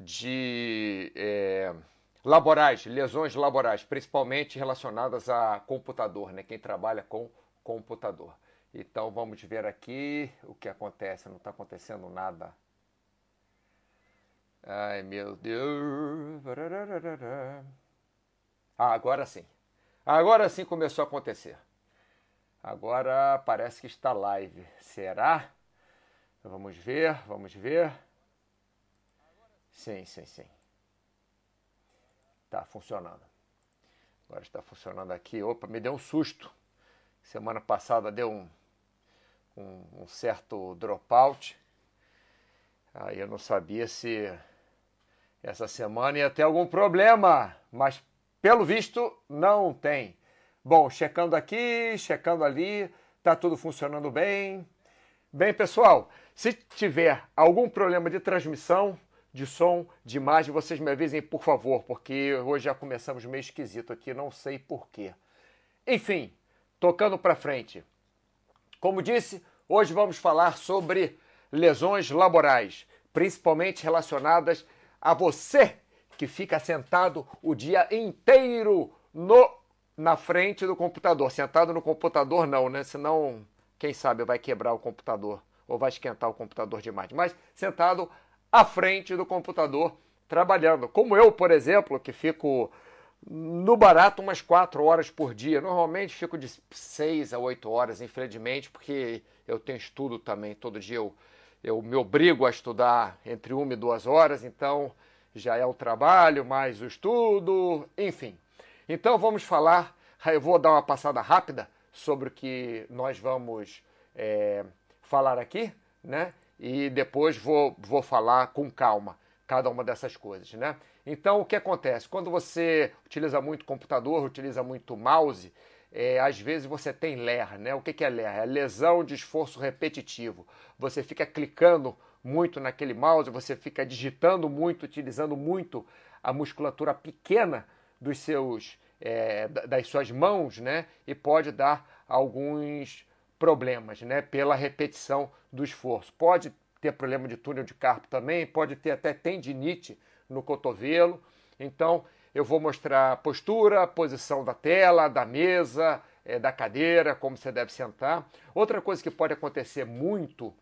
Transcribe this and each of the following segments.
de é, laborais, lesões laborais, principalmente relacionadas a computador, né? Quem trabalha com computador. Então vamos ver aqui o que acontece. Não está acontecendo nada. Ai meu Deus. Ah, agora sim. Agora sim começou a acontecer. Agora parece que está live. Será? Vamos ver, vamos ver. Sim, sim, sim. Está funcionando. Agora está funcionando aqui. Opa, me deu um susto. Semana passada deu um, um, um certo dropout. Aí eu não sabia se essa semana ia ter algum problema, mas pelo visto não tem. Bom, checando aqui, checando ali, tá tudo funcionando bem. Bem, pessoal, se tiver algum problema de transmissão, de som, de imagem, vocês me avisem, por favor, porque hoje já começamos meio esquisito aqui, não sei porquê. Enfim, tocando para frente. Como disse, hoje vamos falar sobre lesões laborais, principalmente relacionadas a você que fica sentado o dia inteiro no na frente do computador. Sentado no computador não, né? Senão, quem sabe vai quebrar o computador ou vai esquentar o computador demais. Mas sentado à frente do computador trabalhando. Como eu, por exemplo, que fico no barato umas 4 horas por dia. Normalmente fico de 6 a 8 horas, infelizmente, porque eu tenho estudo também. Todo dia eu, eu me obrigo a estudar entre 1 e 2 horas, então já é o trabalho, mais o estudo, enfim. Então vamos falar, eu vou dar uma passada rápida sobre o que nós vamos é, falar aqui, né? E depois vou, vou falar com calma cada uma dessas coisas, né? Então, o que acontece? Quando você utiliza muito computador, utiliza muito mouse, é, às vezes você tem LER, né? O que, que é LER? É lesão de esforço repetitivo. Você fica clicando muito naquele mouse, você fica digitando muito, utilizando muito a musculatura pequena dos seus, é, das suas mãos, né? E pode dar alguns problemas, né? Pela repetição do esforço. Pode ter problema de túnel de carpo também, pode ter até tendinite no cotovelo. Então, eu vou mostrar a postura, a posição da tela, da mesa, é, da cadeira, como você deve sentar. Outra coisa que pode acontecer muito,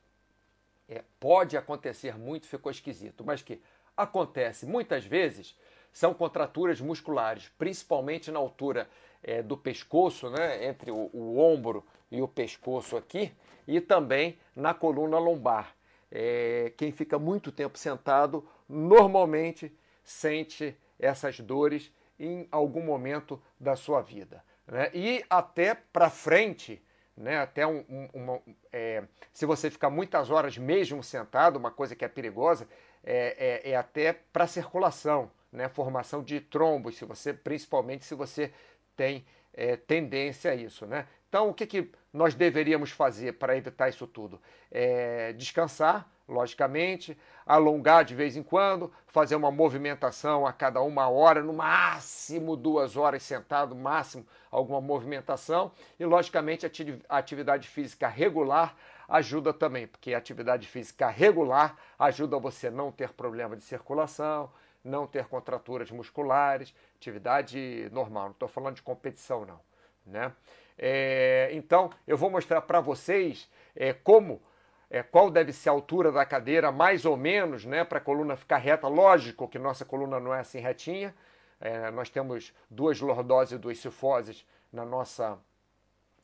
é, pode acontecer muito, ficou esquisito, mas que acontece muitas vezes, são contraturas musculares, principalmente na altura é, do pescoço, né, entre o, o ombro e o pescoço aqui, e também na coluna lombar. É, quem fica muito tempo sentado normalmente sente essas dores em algum momento da sua vida. Né? E até para frente, né? até um, um, uma, é, se você ficar muitas horas mesmo sentado, uma coisa que é perigosa, é, é, é até para circulação, né? formação de trombos, se você, principalmente se você tem é, tendência a isso. Né? Então, o que, que nós deveríamos fazer para evitar isso tudo? É descansar, logicamente, alongar de vez em quando, fazer uma movimentação a cada uma hora, no máximo duas horas sentado, máximo alguma movimentação, e logicamente a atividade física regular ajuda também, porque a atividade física regular ajuda você a não ter problema de circulação, não ter contraturas musculares, atividade normal, não estou falando de competição não, né? É, então, eu vou mostrar para vocês é, como, é, qual deve ser a altura da cadeira, mais ou menos, né, para a coluna ficar reta. Lógico que nossa coluna não é assim retinha. É, nós temos duas lordoses e duas cifoses na nossa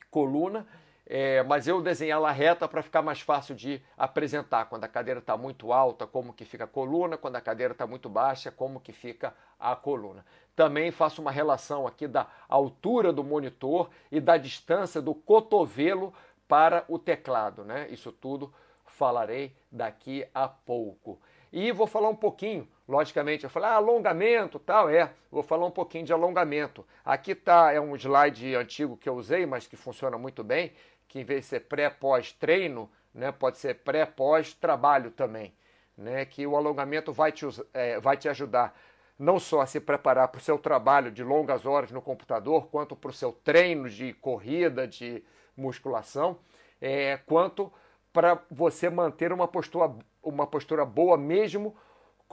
coluna é, mas eu desenhei ela reta para ficar mais fácil de apresentar. Quando a cadeira está muito alta, como que fica a coluna, quando a cadeira está muito baixa, como que fica a coluna. Também faço uma relação aqui da altura do monitor e da distância do cotovelo para o teclado. Né? Isso tudo falarei daqui a pouco. E vou falar um pouquinho, logicamente, eu falei, ah, alongamento, tal, é, vou falar um pouquinho de alongamento. Aqui tá, é um slide antigo que eu usei, mas que funciona muito bem, que em vez de ser pré-pós-treino, né, pode ser pré-pós-trabalho também. Né, que o alongamento vai te, é, vai te ajudar não só a se preparar para o seu trabalho de longas horas no computador, quanto para o seu treino de corrida, de musculação, é, quanto para você manter uma postura, uma postura boa mesmo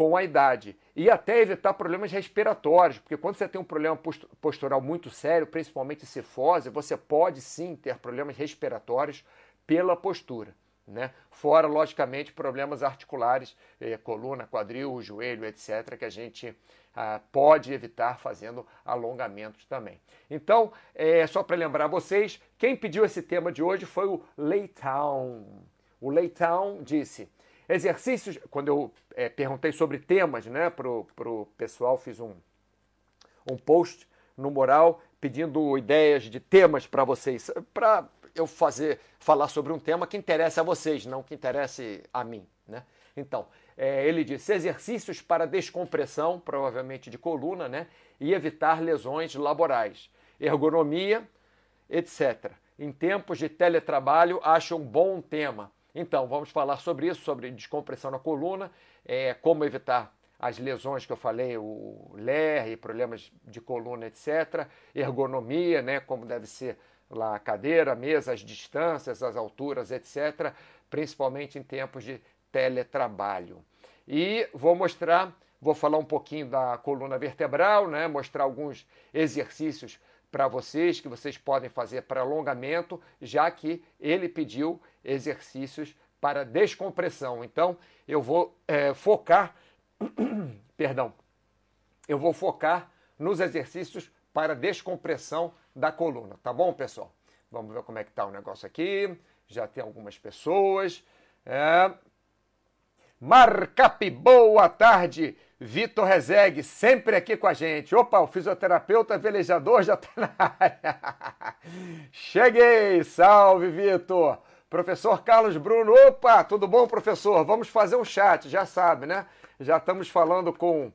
com a idade. E até evitar problemas respiratórios, porque quando você tem um problema postural muito sério, principalmente cifose, você pode sim ter problemas respiratórios pela postura. Né? Fora, logicamente, problemas articulares, eh, coluna, quadril, joelho, etc., que a gente ah, pode evitar fazendo alongamentos também. Então, é, só para lembrar vocês, quem pediu esse tema de hoje foi o Leitão. O Leitão disse: exercícios. Quando eu é, perguntei sobre temas né, para o pessoal, fiz um, um post no Moral pedindo ideias de temas para vocês, para eu fazer falar sobre um tema que interessa a vocês, não que interesse a mim. Né? Então, é, ele disse exercícios para descompressão, provavelmente de coluna, né? E evitar lesões laborais. Ergonomia, etc. Em tempos de teletrabalho, acho um bom tema. Então, vamos falar sobre isso, sobre descompressão na coluna, é, como evitar as lesões que eu falei, o LER, problemas de coluna, etc. Ergonomia, né, como deve ser lá a cadeira, a mesa, as distâncias, as alturas, etc. Principalmente em tempos de teletrabalho. E vou mostrar, vou falar um pouquinho da coluna vertebral, né? mostrar alguns exercícios para vocês que vocês podem fazer para alongamento, já que ele pediu exercícios para descompressão. Então, eu vou é, focar, perdão, eu vou focar nos exercícios para descompressão da coluna, tá bom, pessoal? Vamos ver como é que está o negócio aqui. Já tem algumas pessoas. É, Marcap, boa tarde. Vitor Rezegue, sempre aqui com a gente. Opa, o fisioterapeuta velejador já está na área. Cheguei, salve, Vitor. Professor Carlos Bruno, opa, tudo bom, professor? Vamos fazer um chat, já sabe, né? Já estamos falando com,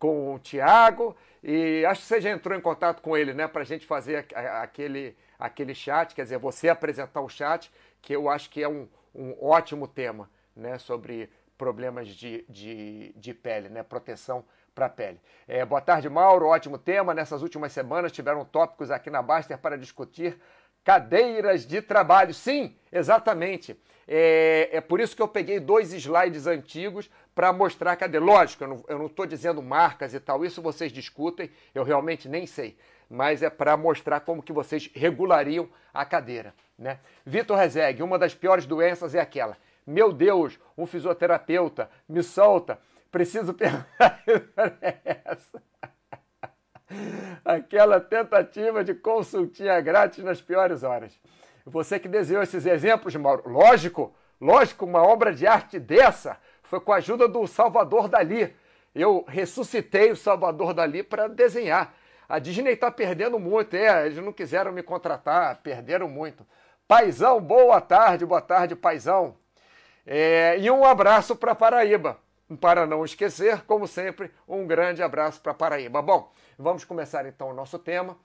com o Tiago e acho que você já entrou em contato com ele, né? Para a gente fazer aquele, aquele chat, quer dizer, você apresentar o chat, que eu acho que é um, um ótimo tema, né? Sobre problemas de, de, de pele, né? proteção para a pele. É, boa tarde, Mauro. Ótimo tema. Nessas últimas semanas tiveram tópicos aqui na Baster para discutir cadeiras de trabalho. Sim, exatamente. É, é por isso que eu peguei dois slides antigos para mostrar cadê. Lógico, eu não estou dizendo marcas e tal, isso vocês discutem, eu realmente nem sei. Mas é para mostrar como que vocês regulariam a cadeira. Né? Vitor Rezegue, uma das piores doenças é aquela meu Deus, um fisioterapeuta, me solta. Preciso perguntar essa. Aquela tentativa de consultinha grátis nas piores horas. Você que desenhou esses exemplos, Mauro, lógico, lógico, uma obra de arte dessa foi com a ajuda do Salvador Dali. Eu ressuscitei o Salvador Dali para desenhar. A Disney está perdendo muito, é, eles não quiseram me contratar, perderam muito. Paizão, boa tarde, boa tarde, Paizão. É, e um abraço para Paraíba. Para não esquecer, como sempre, um grande abraço para Paraíba. Bom, vamos começar então o nosso tema.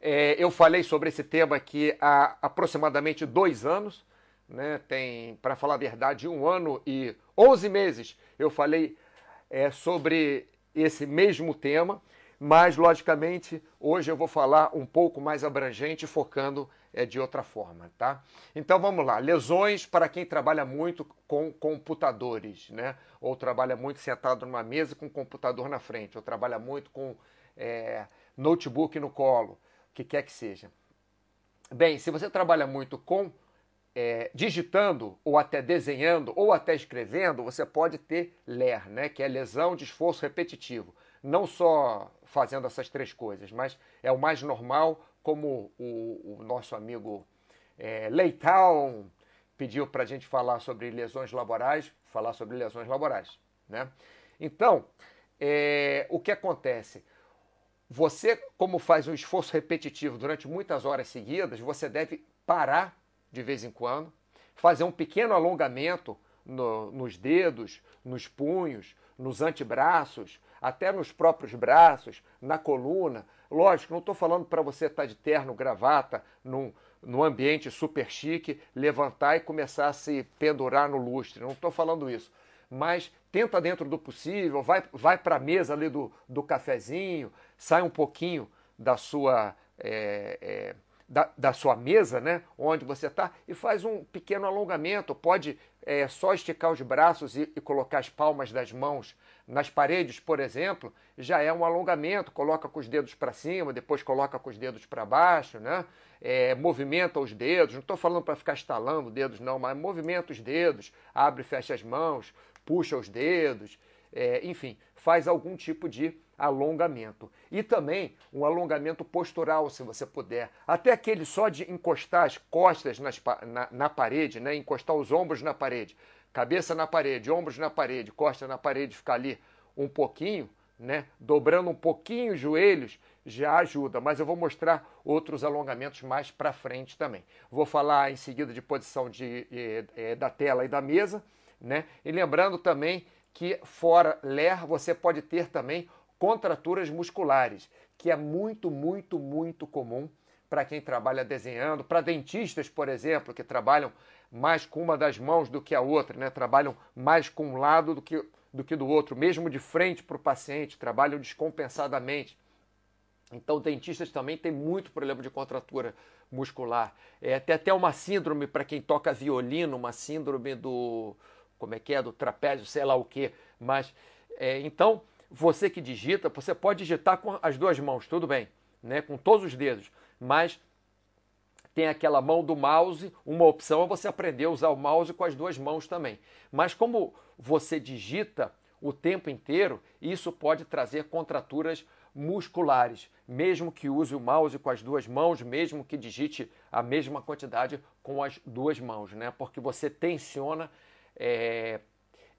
É, eu falei sobre esse tema aqui há aproximadamente dois anos, né? tem, para falar a verdade, um ano e onze meses eu falei é, sobre esse mesmo tema, mas logicamente hoje eu vou falar um pouco mais abrangente, focando é, de outra forma, tá? Então vamos lá, lesões para quem trabalha muito com computadores, né? Ou trabalha muito sentado numa mesa com computador na frente, ou trabalha muito com é, notebook no colo, o que quer que seja. Bem, se você trabalha muito com é, digitando ou até desenhando ou até escrevendo, você pode ter LER, né? Que é lesão de esforço repetitivo. Não só fazendo essas três coisas, mas é o mais normal como o, o nosso amigo é, Leitão pediu para a gente falar sobre lesões laborais, falar sobre lesões laborais. Né? Então, é, o que acontece? Você, como faz um esforço repetitivo durante muitas horas seguidas, você deve parar de vez em quando, fazer um pequeno alongamento no, nos dedos, nos punhos, nos antebraços, até nos próprios braços, na coluna. Lógico, não estou falando para você estar tá de terno, gravata, num, num ambiente super chique, levantar e começar a se pendurar no lustre. Não estou falando isso. Mas tenta dentro do possível, vai, vai para a mesa ali do, do cafezinho, sai um pouquinho da sua. É, é, da, da sua mesa, né, onde você está, e faz um pequeno alongamento. Pode é, só esticar os braços e, e, colocar as palmas das mãos nas paredes, por exemplo, já é um alongamento. Coloca com os dedos para cima, depois coloca com os dedos para baixo, né? É, movimenta os dedos. Não estou falando para ficar estalando dedos, não, mas movimenta os dedos, abre e fecha as mãos, puxa os dedos, é, enfim, faz algum tipo de alongamento. E também um alongamento postural, se você puder. Até aquele só de encostar as costas nas, na, na parede, né? encostar os ombros na parede, cabeça na parede, ombros na parede, costa na parede, ficar ali um pouquinho, né? dobrando um pouquinho os joelhos, já ajuda. Mas eu vou mostrar outros alongamentos mais para frente também. Vou falar em seguida de posição de, da tela e da mesa. Né? E lembrando também que fora ler você pode ter também contraturas musculares, que é muito, muito, muito comum para quem trabalha desenhando, para dentistas, por exemplo, que trabalham mais com uma das mãos do que a outra, né? trabalham mais com um lado do que, do que do outro, mesmo de frente para o paciente, trabalham descompensadamente. Então, dentistas também têm muito problema de contratura muscular. É, tem até uma síndrome para quem toca violino, uma síndrome do. Como é que é? Do trapézio, sei lá o quê. Mas, é, então, você que digita, você pode digitar com as duas mãos, tudo bem, né? com todos os dedos, mas tem aquela mão do mouse, uma opção é você aprender a usar o mouse com as duas mãos também. Mas como você digita o tempo inteiro, isso pode trazer contraturas musculares, mesmo que use o mouse com as duas mãos, mesmo que digite a mesma quantidade com as duas mãos, né? Porque você tensiona é,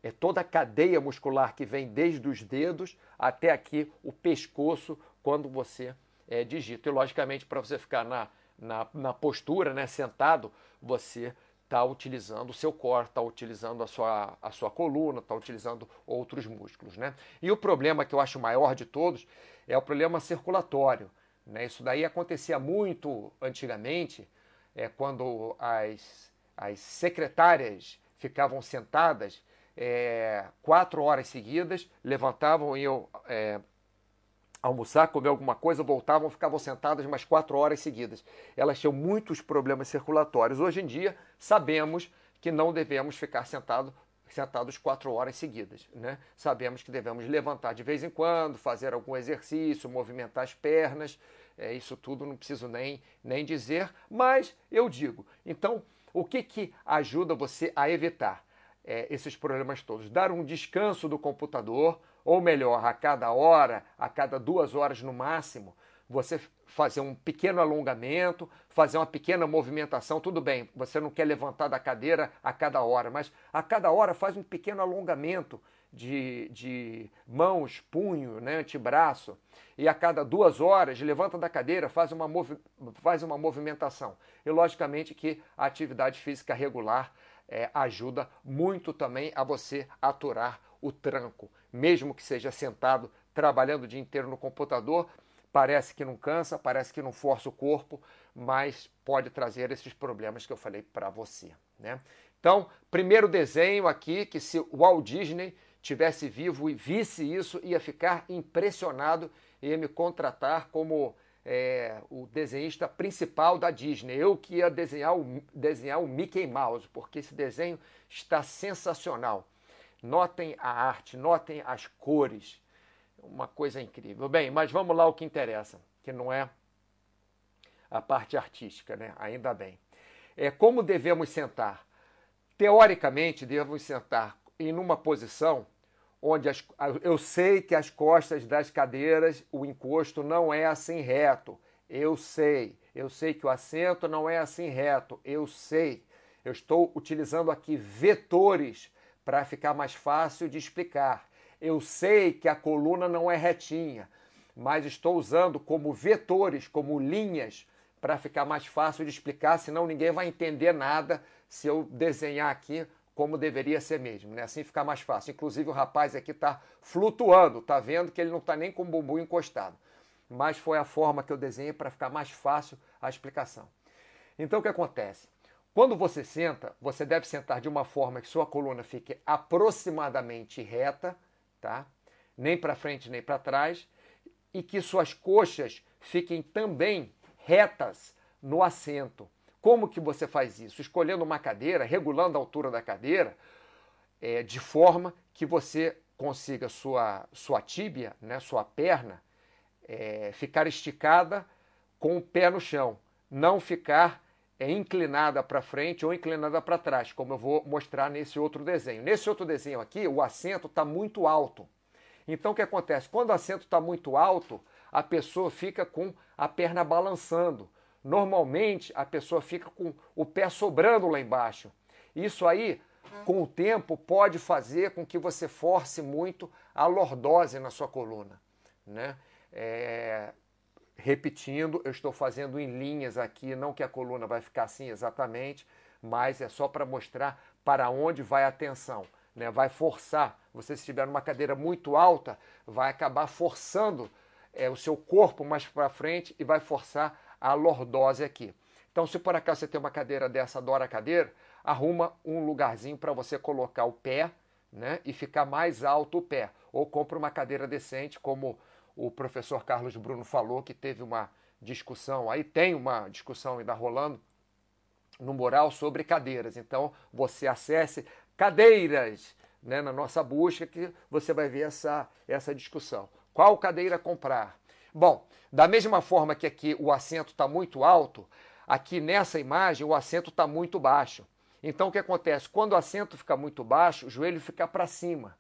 é toda a cadeia muscular que vem desde os dedos até aqui o pescoço quando você é, digita. E logicamente, para você ficar na, na, na, postura, né, sentado, você está utilizando o seu core, está utilizando a sua, a sua coluna, está utilizando outros músculos. Né? E o problema que eu acho maior de todos é o problema circulatório. Né? Isso daí acontecia muito antigamente, é, quando as, as secretárias ficavam sentadas é, quatro horas seguidas, levantavam e iam é, almoçar, comer alguma coisa, voltavam, ficavam sentadas mais quatro horas seguidas. Elas tinham muitos problemas circulatórios. Hoje em dia, sabemos que não devemos ficar sentado, sentados quatro horas seguidas. Né? Sabemos que devemos levantar de vez em quando, fazer algum exercício, movimentar as pernas. É, isso tudo não preciso nem, nem dizer, mas eu digo. Então, o que, que ajuda você a evitar? é, esses problemas todos. Dar um descanso do computador, ou melhor, a cada hora, a cada duas horas no máximo, você fazer um pequeno alongamento, fazer uma pequena movimentação, tudo bem, você não quer levantar da cadeira a cada hora, mas a cada hora faz um pequeno alongamento de, de mãos, punho, né, antebraço, e a cada duas horas levanta da cadeira, faz uma, faz uma movimentação. E logicamente que a atividade física regular é, ajuda muito também a você aturar o tranco, mesmo que seja sentado trabalhando o dia inteiro no computador. Parece que não cansa, parece que não força o corpo, mas pode trazer esses problemas que eu falei para você. Né? Então, primeiro desenho aqui que se o Walt Disney tivesse vivo e visse isso, ia ficar impressionado e ia me contratar como é, o desenhista principal da Disney. Eu que ia desenhar o, desenhar o Mickey Mouse, porque esse desenho está sensacional. Notem a arte, notem as cores. Uma coisa incrível. Bem, mas vamos lá o que interessa, que não é a parte artística, né? Ainda bem. É como devemos sentar. Teoricamente, devemos sentar em uma posição onde as, eu sei que as costas das cadeiras, o encosto não é assim reto. Eu sei. Eu sei que o assento não é assim reto. Eu sei. Eu estou utilizando aqui vetores para ficar mais fácil de explicar. Eu sei que a coluna não é retinha, mas estou usando como vetores, como linhas, para ficar mais fácil de explicar, senão ninguém vai entender nada se eu desenhar aqui como deveria ser mesmo, né? Assim fica mais fácil. Inclusive o rapaz aqui está flutuando, tá vendo que ele não está nem com o bumbum encostado. Mas foi a forma que eu desenhei para ficar mais fácil a explicação. Então o que acontece? Quando você senta, você deve sentar de uma forma que sua coluna fique aproximadamente reta, tá? Nem para frente nem para trás, e que suas coxas fiquem também retas, no assento. Como que você faz isso? Escolhendo uma cadeira, regulando a altura da cadeira, é, de forma que você consiga sua, sua tíbia, né, sua perna, é, ficar esticada com o pé no chão, não ficar é, inclinada para frente ou inclinada para trás, como eu vou mostrar nesse outro desenho. Nesse outro desenho aqui, o assento está muito alto. Então o que acontece? Quando o assento está muito alto, a pessoa fica com a perna balançando. Normalmente a pessoa fica com o pé sobrando lá embaixo. Isso aí, com o tempo, pode fazer com que você force muito a lordose na sua coluna. Né? É... Repetindo, eu estou fazendo em linhas aqui, não que a coluna vai ficar assim exatamente, mas é só para mostrar para onde vai a tensão. Né? Vai forçar. Você, se estiver numa cadeira muito alta, vai acabar forçando é, o seu corpo mais para frente e vai forçar a lordose aqui. Então, se por acaso você tem uma cadeira dessa, adora cadeira, arruma um lugarzinho para você colocar o pé né, e ficar mais alto o pé. Ou compra uma cadeira decente, como o professor Carlos Bruno falou, que teve uma discussão, aí tem uma discussão ainda rolando no mural sobre cadeiras. Então, você acesse cadeiras né, na nossa busca que você vai ver essa, essa discussão. Qual cadeira comprar? Bom, da mesma forma que aqui o assento está muito alto, aqui nessa imagem o assento está muito baixo. Então o que acontece? Quando o assento fica muito baixo, o joelho fica para cima.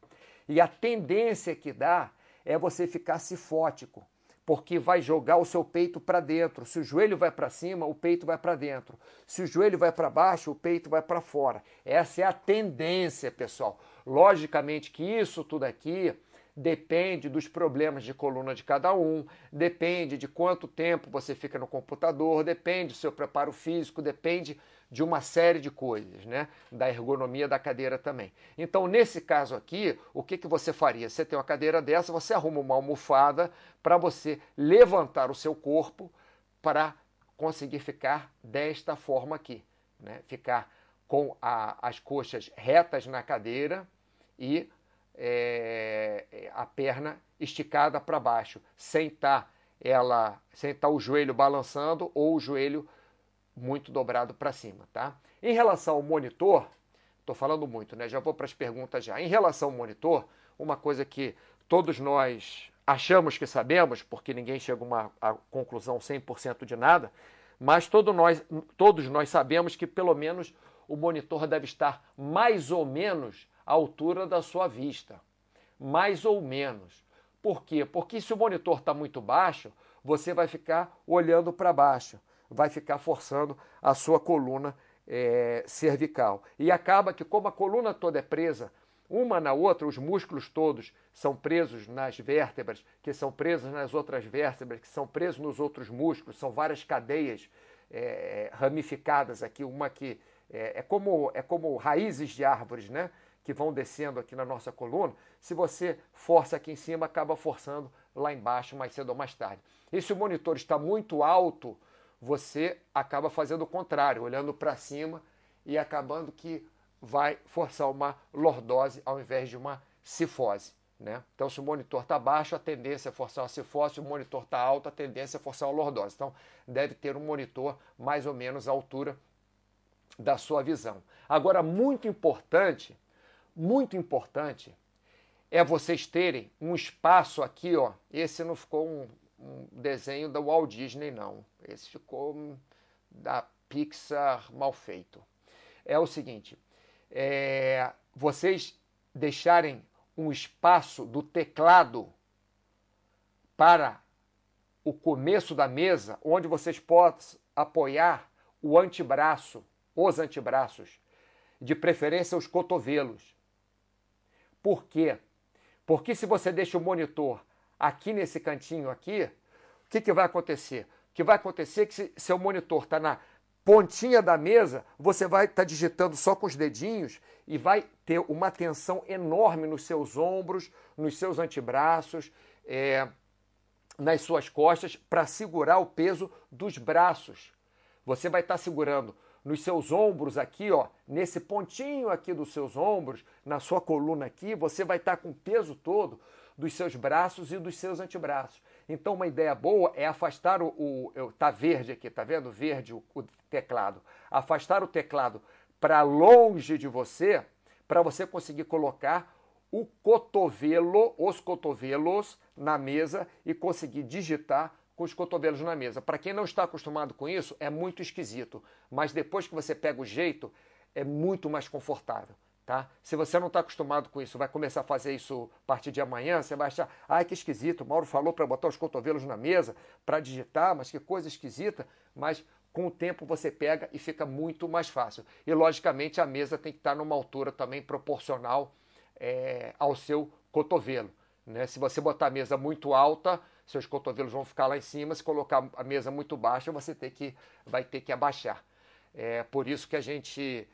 E a tendência que dá é você ficar cifótico, porque vai jogar o seu peito para dentro. Se o joelho vai para cima, o peito vai para dentro. Se o joelho vai para baixo, o peito vai para fora. Essa é a tendência, pessoal. Logicamente que isso tudo aqui depende dos problemas de coluna de cada um, depende de quanto tempo você fica no computador, depende do seu preparo físico, depende de uma série de coisas, né? Da ergonomia da cadeira também. Então, nesse caso aqui, o que, que você faria? Você tem uma cadeira dessa, você arruma uma almofada para você levantar o seu corpo para conseguir ficar desta forma aqui, né? Ficar com a, as coxas retas na cadeira e é, é, a perna esticada para baixo, sem estar tá ela, sem estar tá o joelho balançando ou o joelho muito dobrado para cima, tá? Em relação ao monitor, estou falando muito, né? Já vou para as perguntas já. Em relação ao monitor, uma coisa que todos nós achamos que sabemos, porque ninguém chega a uma a conclusão 100% de nada, mas todo nós, todos nós sabemos que pelo menos o monitor deve estar mais ou menos à altura da sua vista. Mais ou menos. Por quê? Porque se o monitor está muito baixo, você vai ficar olhando para baixo, vai ficar forçando a sua coluna é, cervical. E acaba que, como a coluna toda é presa, uma na outra, os músculos todos são presos nas vértebras, que são presos nas outras vértebras, que são presos nos outros músculos, são várias cadeias é, ramificadas aqui, uma que é, é, como, é como raízes de árvores, né? que vão descendo aqui na nossa coluna, se você força aqui em cima, acaba forçando lá embaixo mais cedo ou mais tarde. E se o monitor está muito alto, você acaba fazendo o contrário, olhando para cima e acabando que vai forçar uma lordose ao invés de uma cifose. Né? Então, se o monitor está baixo, a tendência é forçar uma cifose, se o monitor está alto, a tendência é forçar uma lordose. Então, deve ter um monitor mais ou menos à altura da sua visão. Agora, muito importante muito importante é vocês terem um espaço aqui, ó. Esse não ficou um, um desenho da Walt Disney, não. Esse ficou da Pixar mal feito. É o seguinte: é, vocês deixarem um espaço do teclado para o começo da mesa, onde vocês possam apoiar o antebraço, os antebraços, de preferência os cotovelos. Por quê? Porque se você deixa o monitor aqui nesse cantinho aqui, o que, que vai acontecer? Que vai acontecer é que se seu monitor está na pontinha da mesa, você vai estar tá digitando só com os dedinhos e vai ter uma tensão enorme nos seus ombros, nos seus antebraços, é, nas suas costas, para segurar o peso dos braços. Você vai estar tá segurando nos seus ombros aqui, ó, nesse pontinho aqui dos seus ombros, na sua coluna aqui, você vai estar com o peso todo dos seus braços e dos seus antebraços. Então, uma ideia boa é afastar o. o tá verde aqui, tá vendo? Verde o, o teclado. Afastar o teclado para longe de você, para você conseguir colocar o cotovelo, os cotovelos na mesa e conseguir digitar com os cotovelos na mesa. Para quem não está acostumado com isso, é muito esquisito, mas depois que você pega o jeito, é muito mais confortável. Tá? Se você não está acostumado com isso, vai começar a fazer isso a partir de amanhã, você vai achar, ai que esquisito, o Mauro falou para botar os cotovelos na mesa, para digitar, mas que coisa esquisita, mas com o tempo você pega e fica muito mais fácil. E logicamente a mesa tem que estar tá numa altura também proporcional é, ao seu cotovelo. Né? Se você botar a mesa muito alta, seus cotovelos vão ficar lá em cima. Se colocar a mesa muito baixa, você ter que, vai ter que abaixar. É por isso que a gente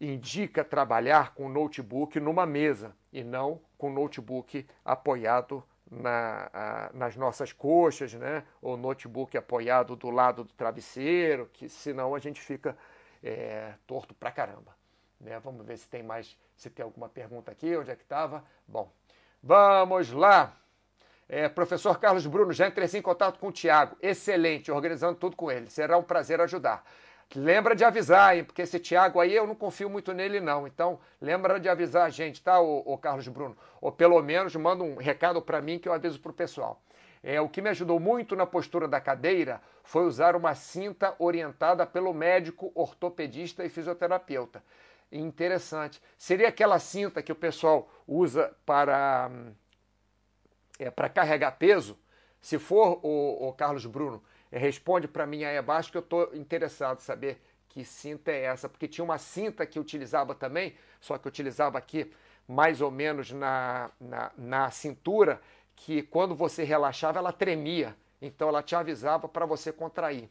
indica trabalhar com notebook numa mesa e não com notebook apoiado na, a, nas nossas coxas, né? ou notebook apoiado do lado do travesseiro, que senão a gente fica é, torto pra caramba. Né? Vamos ver se tem mais, se tem alguma pergunta aqui, onde é que estava. Bom, vamos lá. É, professor Carlos Bruno, já entrei em contato com o Tiago. Excelente, organizando tudo com ele. Será um prazer ajudar. Lembra de avisar, hein? Porque esse Thiago aí eu não confio muito nele, não. Então, lembra de avisar a gente, tá, o, o Carlos Bruno? Ou pelo menos manda um recado para mim que eu aviso para o pessoal. É, o que me ajudou muito na postura da cadeira foi usar uma cinta orientada pelo médico, ortopedista e fisioterapeuta. Interessante. Seria aquela cinta que o pessoal usa para, é, para carregar peso? Se for o, o Carlos Bruno, responde para mim aí abaixo que eu estou interessado em saber que cinta é essa, porque tinha uma cinta que utilizava também, só que utilizava aqui mais ou menos na, na, na cintura, que quando você relaxava ela tremia, então ela te avisava para você contrair.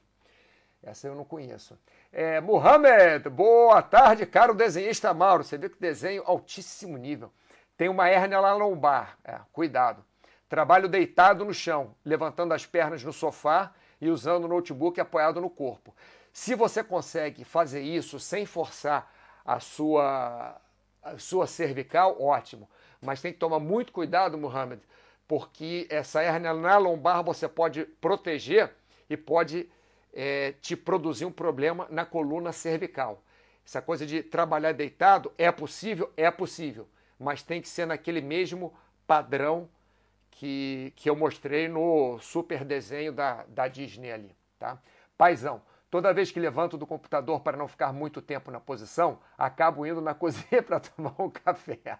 Essa eu não conheço. É, Mohamed, boa tarde, caro desenhista Mauro. Você viu que desenho altíssimo nível. Tem uma hérnia lá lombar. É, cuidado. Trabalho deitado no chão, levantando as pernas no sofá e usando o notebook apoiado no corpo. Se você consegue fazer isso sem forçar a sua, a sua cervical, ótimo. Mas tem que tomar muito cuidado, Mohamed, porque essa hernia na lombar você pode proteger e pode é, te produzir um problema na coluna cervical. Essa coisa de trabalhar deitado é possível? É possível, mas tem que ser naquele mesmo padrão que, que eu mostrei no super desenho da, da Disney ali, tá? Paizão, toda vez que levanto do computador para não ficar muito tempo na posição, acabo indo na cozinha para tomar um café.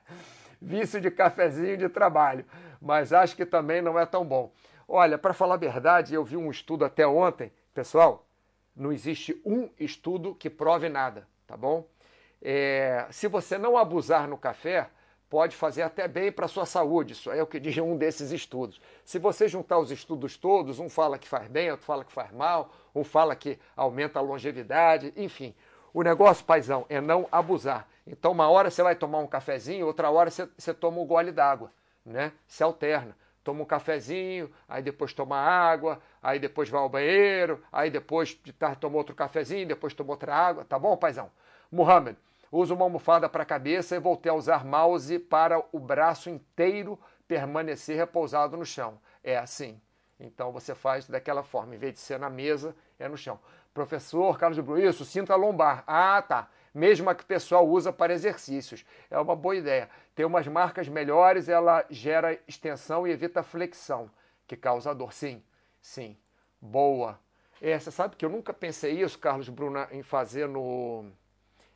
Vício de cafezinho de trabalho, mas acho que também não é tão bom. Olha, para falar a verdade, eu vi um estudo até ontem, pessoal, não existe um estudo que prove nada, tá bom? É, se você não abusar no café, pode fazer até bem para a sua saúde. Isso é o que diz um desses estudos. Se você juntar os estudos todos, um fala que faz bem, outro fala que faz mal, um fala que aumenta a longevidade, enfim. O negócio, paizão, é não abusar. Então, uma hora você vai tomar um cafezinho, outra hora você, você toma um gole d'água, né? Se alterna. Toma um cafezinho, aí depois toma água, aí depois vai ao banheiro, aí depois de tarde toma outro cafezinho, depois toma outra água. Tá bom, paizão? Muhammad, Uso uma almofada para a cabeça e voltei a usar mouse para o braço inteiro permanecer repousado no chão. É assim. Então você faz daquela forma, em vez de ser na mesa, é no chão. Professor Carlos de isso, cinta lombar. Ah, tá. Mesmo a que o pessoal usa para exercícios. É uma boa ideia. Tem umas marcas melhores, ela gera extensão e evita flexão, que causa dor. Sim, sim. Boa. É, você sabe que eu nunca pensei isso, Carlos Bruna, em fazer no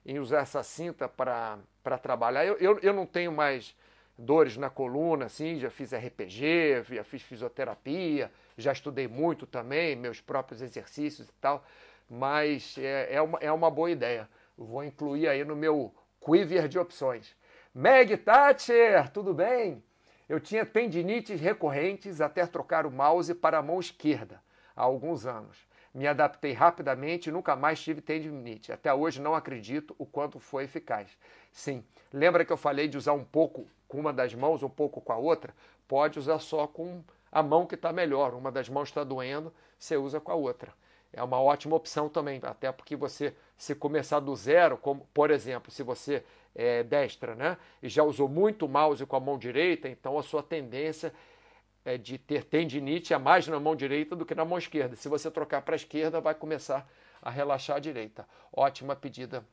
em usar essa cinta para trabalhar. Eu, eu, eu não tenho mais dores na coluna, assim, já fiz RPG, já fiz fisioterapia, já estudei muito também, meus próprios exercícios e tal, mas é, é, uma, é uma boa ideia. Vou incluir aí no meu quiver de opções. Meg Thatcher, tudo bem? Eu tinha tendinites recorrentes até trocar o mouse para a mão esquerda há alguns anos. Me adaptei rapidamente e nunca mais tive tendinite. Até hoje não acredito o quanto foi eficaz. Sim, lembra que eu falei de usar um pouco com uma das mãos, um pouco com a outra? Pode usar só com a mão que está melhor. Uma das mãos está doendo, você usa com a outra. É uma ótima opção também, até porque você, se começar do zero, como por exemplo, se você é destra, né, e já usou muito mouse com a mão direita, então a sua tendência é, de ter tendinite é mais na mão direita do que na mão esquerda. Se você trocar para a esquerda, vai começar a relaxar a direita. Ótima pedida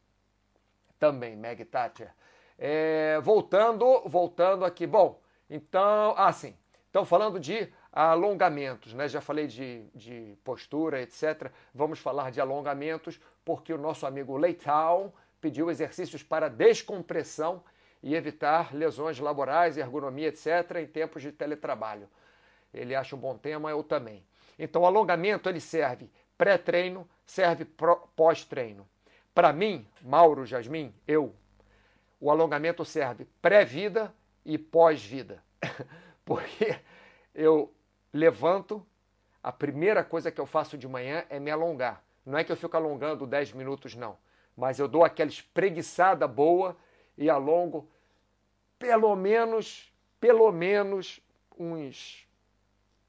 também, Meg Thatcher. É, voltando, voltando aqui. Bom, então, ah, sim. Então, falando de alongamentos, né? Já falei de, de postura, etc. Vamos falar de alongamentos, porque o nosso amigo Leitão pediu exercícios para descompressão e evitar lesões laborais, ergonomia, etc., em tempos de teletrabalho. Ele acha um bom tema, eu também. Então, o alongamento ele serve pré-treino, serve pós-treino. Para mim, Mauro Jasmin, eu, o alongamento serve pré-vida e pós-vida. Porque eu levanto, a primeira coisa que eu faço de manhã é me alongar. Não é que eu fico alongando 10 minutos, não. Mas eu dou aquela espreguiçada boa e alongo pelo menos, pelo menos uns,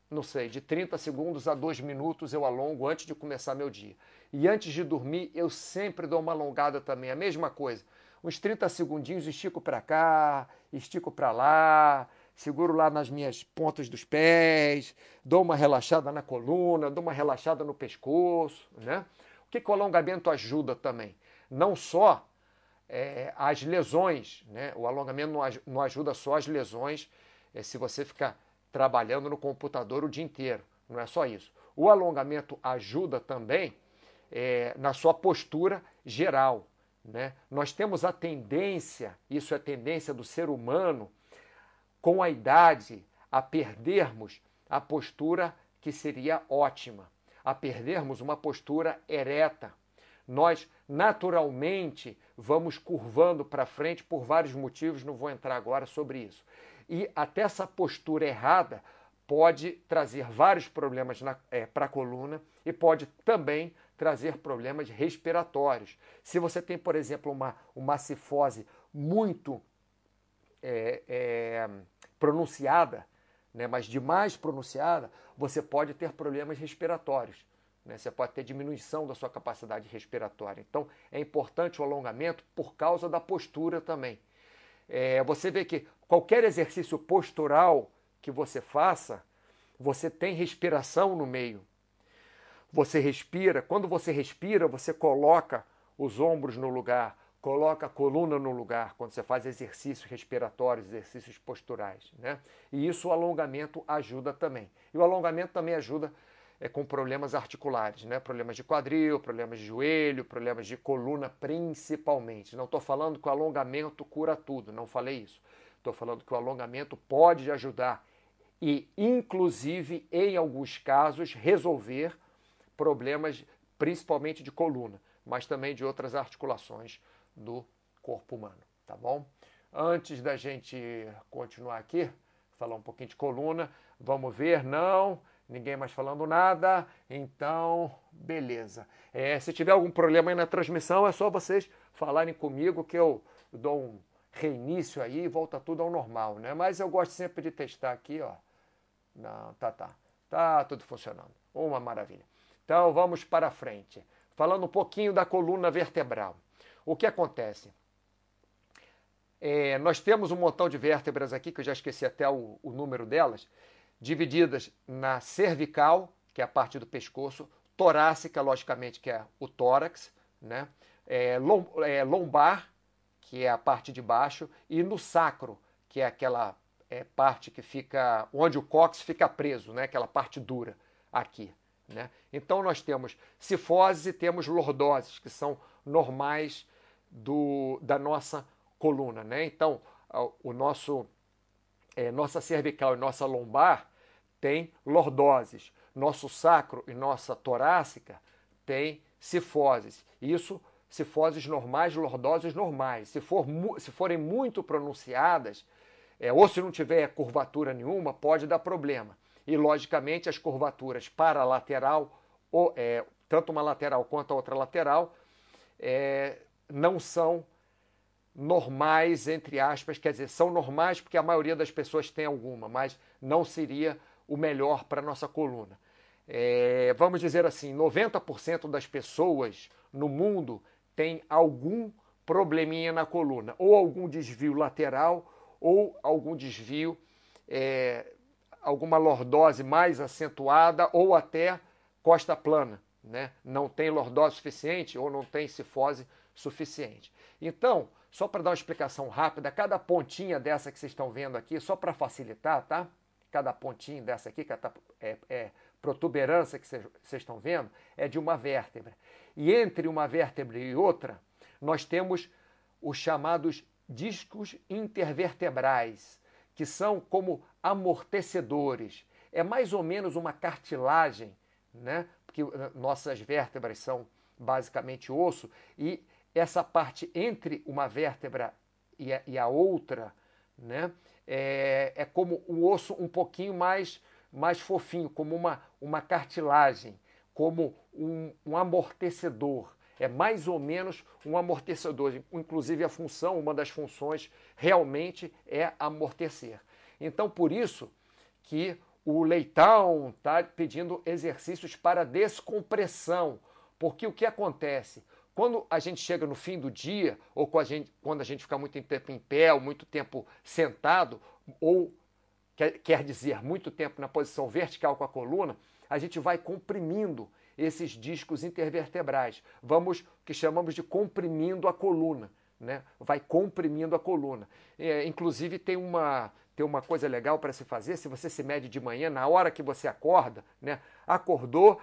não sei, de 30 segundos a 2 minutos eu alongo antes de começar meu dia. E antes de dormir, eu sempre dou uma alongada também, a mesma coisa. Uns 30 segundinhos, estico para cá, estico para lá, seguro lá nas minhas pontas dos pés, dou uma relaxada na coluna, dou uma relaxada no pescoço, né? O que, que o alongamento ajuda também? Não só é, as lesões, né? O alongamento não, ajuda só as lesões é, se você ficar trabalhando no computador o dia inteiro. Não é só isso. O alongamento ajuda também é, na sua postura geral. Né? Nós temos a tendência, isso é tendência do ser humano, com a idade, a perdermos a postura que seria ótima, a perdermos uma postura ereta. Nós naturalmente vamos curvando para frente por vários motivos, não vou entrar agora sobre isso. E até essa postura errada pode trazer vários problemas é, para a coluna e pode também trazer problemas respiratórios. Se você tem, por exemplo, uma, uma cifose muito é, é, pronunciada, né, mas demais pronunciada, você pode ter problemas respiratórios. Né? Você pode ter diminuição da sua capacidade respiratória. Então, é importante o alongamento por causa da postura também. É, você vê que qualquer exercício postural que você faça, você tem respiração no meio. Você respira, quando você respira, você coloca os ombros no lugar, coloca a coluna no lugar, quando você faz exercícios respiratórios, exercícios posturais. Né? E isso o alongamento ajuda também. E o alongamento também ajuda é, com problemas articulares, né? problemas de quadril, problemas de joelho, problemas de coluna principalmente. Não estou falando que o alongamento cura tudo, não falei isso. Estou falando que o alongamento pode ajudar e, inclusive, em alguns casos, resolver problemas principalmente de coluna, mas também de outras articulações do corpo humano, tá bom? Antes da gente continuar aqui, falar um pouquinho de coluna, vamos ver, não, ninguém mais falando nada, então, beleza. É, se tiver algum problema aí na transmissão, é só vocês falarem comigo que eu dou um reinício aí e volta tudo ao normal, né? Mas eu gosto sempre de testar aqui, ó. Não, tá, tá. Tá tudo funcionando. Uma maravilha. Então vamos para frente. Falando um pouquinho da coluna vertebral. O que acontece? É, nós temos um montão de vértebras aqui, que eu já esqueci até o, o número delas, divididas na cervical, que é a parte do pescoço, torácica, logicamente, que é o tórax, né? É, é, lombar, que é a parte de baixo, e no sacro, que é aquela é, parte que fica onde o cóccix fica preso, né? aquela parte dura aqui. Né? Então nós temos cifoses e temos lordoses, que são normais do, da nossa coluna. Né? Então, o nosso, é, nossa cervical e nossa lombar tem lordoses. Nosso sacro e nossa torácica tem cifoses. Isso, cifoses normais, lordoses normais. Se, for, se forem muito pronunciadas, é, ou se não tiver curvatura nenhuma, pode dar problema e, logicamente, as curvaturas para a lateral, ou, é, tanto uma lateral quanto a outra lateral, é, não são normais, entre aspas, quer dizer, são normais porque a maioria das pessoas tem alguma, mas não seria o melhor para a nossa coluna. É, vamos dizer assim, 90% das pessoas no mundo tem algum probleminha na coluna, ou algum desvio lateral, ou algum desvio é, alguma lordose mais acentuada ou até costa plana, né? Não tem lordose suficiente ou não tem cifose suficiente. Então, só para dar uma explicação rápida, cada pontinha dessa que vocês estão vendo aqui, só para facilitar, tá? Cada pontinho dessa aqui, cada é, é, protuberância que vocês estão vendo, é de uma vértebra. E entre uma vértebra e outra, nós temos os chamados discos intervertebrais, que são como amortecedores. É mais ou menos uma cartilagem, né? porque eh, nossas vértebras são basicamente osso, e essa parte entre uma vértebra e a, e a outra né? é, é como um osso um pouquinho mais, mais fofinho, como uma, uma cartilagem, como um, um amortecedor é mais ou menos um amortecedor. Inclusive, a função, uma das funções, realmente é amortecer. Então, por isso que o leitão está pedindo exercícios para descompressão. Porque o que acontece? Quando a gente chega no fim do dia, ou quando a gente, quando a gente fica muito tempo em pé, ou muito tempo sentado, ou quer, quer dizer, muito tempo na posição vertical com a coluna, a gente vai comprimindo esses discos intervertebrais. Vamos, que chamamos de comprimindo a coluna. Né? Vai comprimindo a coluna. É, inclusive, tem uma, tem uma coisa legal para se fazer: se você se mede de manhã, na hora que você acorda, né? acordou,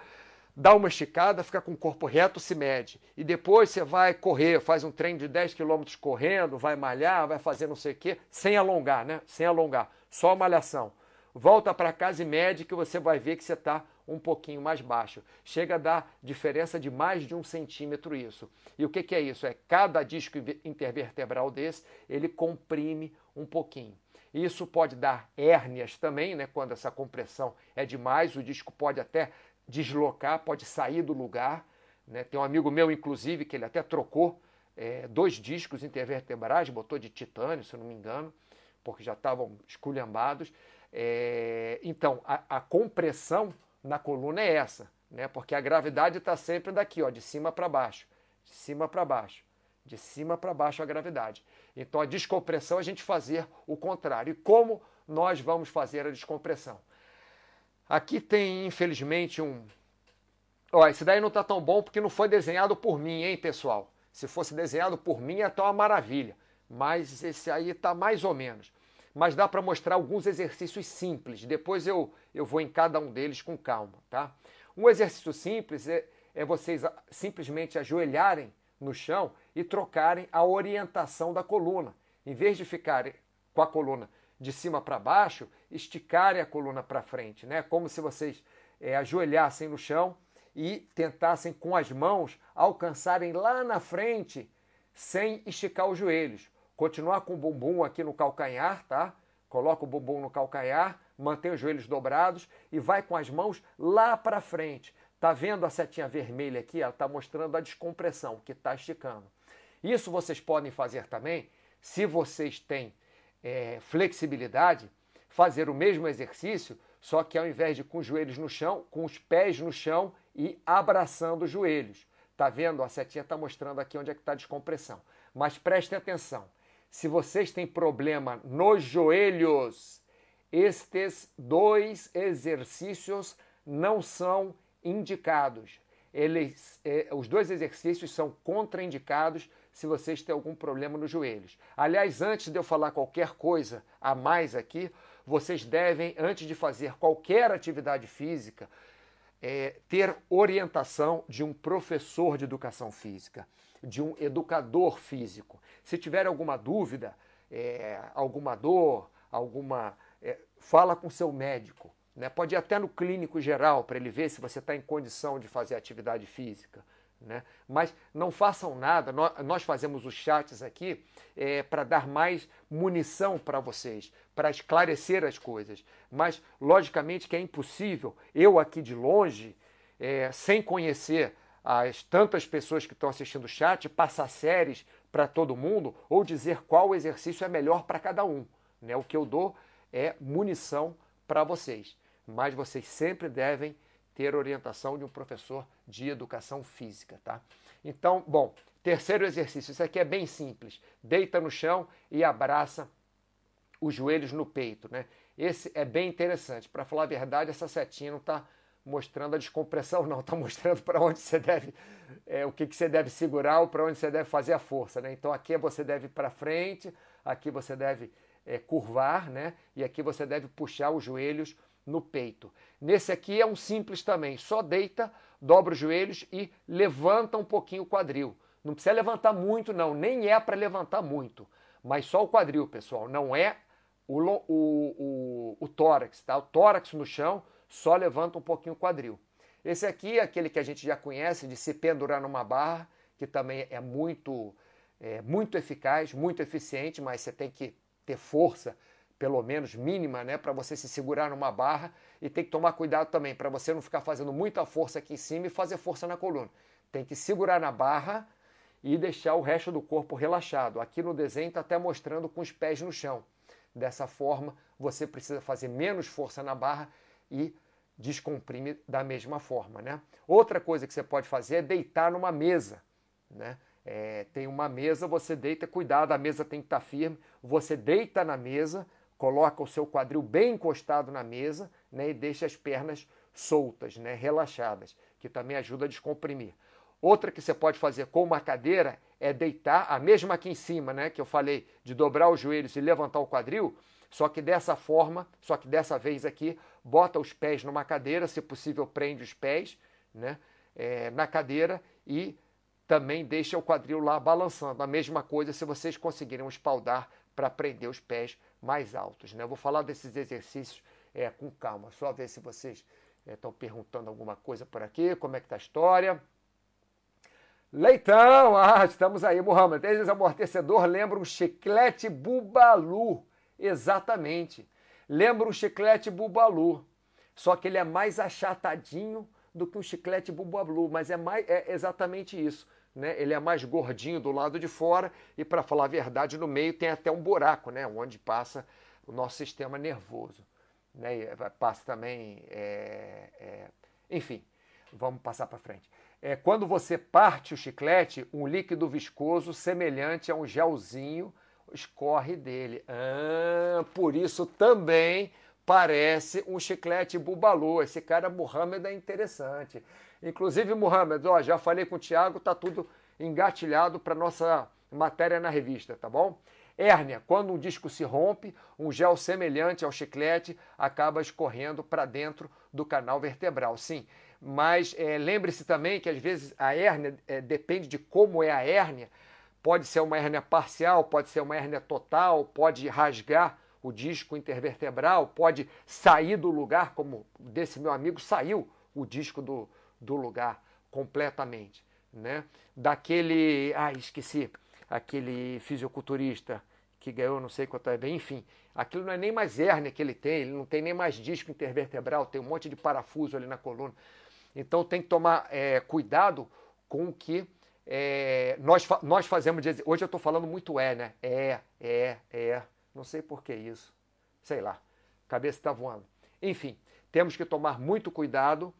dá uma esticada, fica com o corpo reto, se mede. E depois você vai correr, faz um treino de 10 km correndo, vai malhar, vai fazer não sei o quê, sem alongar, né? Sem alongar, só malhação. Volta para casa e mede que você vai ver que você está um pouquinho mais baixo. Chega a dar diferença de mais de um centímetro isso. E o que, que é isso? É cada disco intervertebral desse, ele comprime um pouquinho. Isso pode dar hérnias também, né? Quando essa compressão é demais, o disco pode até deslocar, pode sair do lugar. Né? Tem um amigo meu, inclusive, que ele até trocou é, dois discos intervertebrais, botou de titânio, se não me engano, porque já estavam esculhambados. É, então, a, a compressão na coluna é essa, né? Porque a gravidade está sempre daqui, ó, de cima para baixo, de cima para baixo, de cima para baixo a gravidade. Então a descompressão é a gente fazer o contrário. E como nós vamos fazer a descompressão? Aqui tem, infelizmente, um. Ó, esse daí não está tão bom porque não foi desenhado por mim, hein, pessoal? Se fosse desenhado por mim, ia estar uma maravilha. Mas esse aí está mais ou menos mas dá para mostrar alguns exercícios simples. Depois eu, eu vou em cada um deles com calma, tá? Um exercício simples é, é vocês simplesmente ajoelharem no chão e trocarem a orientação da coluna. Em vez de ficarem com a coluna de cima para baixo, esticarem a coluna para frente, né? Como se vocês é, ajoelhassem no chão e tentassem com as mãos alcançarem lá na frente sem esticar os joelhos. Continuar com o bumbum aqui no calcanhar, tá? Coloca o bumbum no calcanhar, mantém os joelhos dobrados e vai com as mãos lá para frente. Tá vendo a setinha vermelha aqui? Ela está mostrando a descompressão, que está esticando. Isso vocês podem fazer também, se vocês têm é, flexibilidade, fazer o mesmo exercício, só que ao invés de com os joelhos no chão, com os pés no chão e abraçando os joelhos. Tá vendo? A setinha está mostrando aqui onde é que está a descompressão. Mas prestem atenção. Se vocês têm problema nos joelhos, estes dois exercícios não são indicados. Eles, eh, os dois exercícios são contraindicados se vocês têm algum problema nos joelhos. Aliás, antes de eu falar qualquer coisa a mais aqui, vocês devem, antes de fazer qualquer atividade física, é, ter orientação de um professor de educação física, de um educador físico. Se tiver alguma dúvida, é, alguma dor, alguma. É, fala com seu médico. Né? Pode ir até no clínico geral para ele ver se você está em condição de fazer atividade física. Né? Mas não façam nada, nós fazemos os chats aqui é, para dar mais munição para vocês, para esclarecer as coisas. Mas, logicamente, que é impossível eu aqui de longe, é, sem conhecer as tantas pessoas que estão assistindo o chat, passar séries para todo mundo ou dizer qual exercício é melhor para cada um. Né? O que eu dou é munição para vocês. Mas vocês sempre devem ter orientação de um professor de educação física, tá? Então, bom, terceiro exercício, isso aqui é bem simples. Deita no chão e abraça os joelhos no peito, né? Esse é bem interessante. Para falar a verdade, essa setinha não está mostrando a descompressão, não. Está mostrando para onde você deve, é, o que, que você deve segurar ou para onde você deve fazer a força. Né? Então aqui você deve ir para frente, aqui você deve é, curvar, né? E aqui você deve puxar os joelhos no peito. Nesse aqui é um simples também. Só deita, dobra os joelhos e levanta um pouquinho o quadril. Não precisa levantar muito, não. Nem é para levantar muito. Mas só o quadril, pessoal. Não é o, o, o, o tórax, tá? O tórax no chão só levanta um pouquinho o quadril. Esse aqui é aquele que a gente já conhece de se pendurar numa barra, que também é muito, é, muito eficaz, muito eficiente, mas você tem que ter força, pelo menos mínima, né, para você se segurar numa barra e tem que tomar cuidado também para você não ficar fazendo muita força aqui em cima e fazer força na coluna. Tem que segurar na barra e deixar o resto do corpo relaxado. Aqui no desenho está até mostrando com os pés no chão. Dessa forma, você precisa fazer menos força na barra e descomprime da mesma forma. Né? Outra coisa que você pode fazer é deitar numa mesa. Né? É, tem uma mesa, você deita, cuidado, a mesa tem que estar tá firme. Você deita na mesa, coloca o seu quadril bem encostado na mesa né, e deixa as pernas soltas, né, relaxadas, que também ajuda a descomprimir. Outra que você pode fazer com uma cadeira é deitar, a mesma aqui em cima, né, que eu falei, de dobrar os joelhos e levantar o quadril, só que dessa forma, só que dessa vez aqui, bota os pés numa cadeira, se possível prende os pés né, é, na cadeira e também deixa o quadril lá balançando. A mesma coisa se vocês conseguirem espaldar para prender os pés mais altos. Né? Eu vou falar desses exercícios é, com calma, só ver se vocês estão é, perguntando alguma coisa por aqui, como é que está a história. Leitão, ah, estamos aí, Muhammad. Amortecedor lembra um chiclete bubalu. Exatamente. Lembra um chiclete bubalu. Só que ele é mais achatadinho do que um chiclete bubalu, mas é, mais, é exatamente isso. Né? Ele é mais gordinho do lado de fora e, para falar a verdade, no meio tem até um buraco, né? onde passa o nosso sistema nervoso. Né? E passa também. É, é... Enfim, vamos passar para frente é quando você parte o chiclete, um líquido viscoso semelhante a um gelzinho escorre dele. Ah, por isso também parece um chiclete bubalu. Esse cara Muhammad é interessante. Inclusive, Muhammad, ó, já falei com o Tiago, tá tudo engatilhado para nossa matéria na revista, tá bom? Hérnia, quando um disco se rompe, um gel semelhante ao chiclete acaba escorrendo para dentro do canal vertebral. Sim, mas é, lembre-se também que às vezes a hérnia é, depende de como é a hérnia. Pode ser uma hérnia parcial, pode ser uma hérnia total, pode rasgar o disco intervertebral, pode sair do lugar, como desse meu amigo saiu o disco do, do lugar completamente. Né? Daquele. Ah, esqueci. Aquele fisiculturista que ganhou não sei quanto é enfim. Aquilo não é nem mais hérnia que ele tem, ele não tem nem mais disco intervertebral, tem um monte de parafuso ali na coluna. Então tem que tomar é, cuidado com o que é, nós, nós fazemos. De, hoje eu estou falando muito é, né? É, é, é. Não sei por que isso. Sei lá. Cabeça está voando. Enfim, temos que tomar muito cuidado.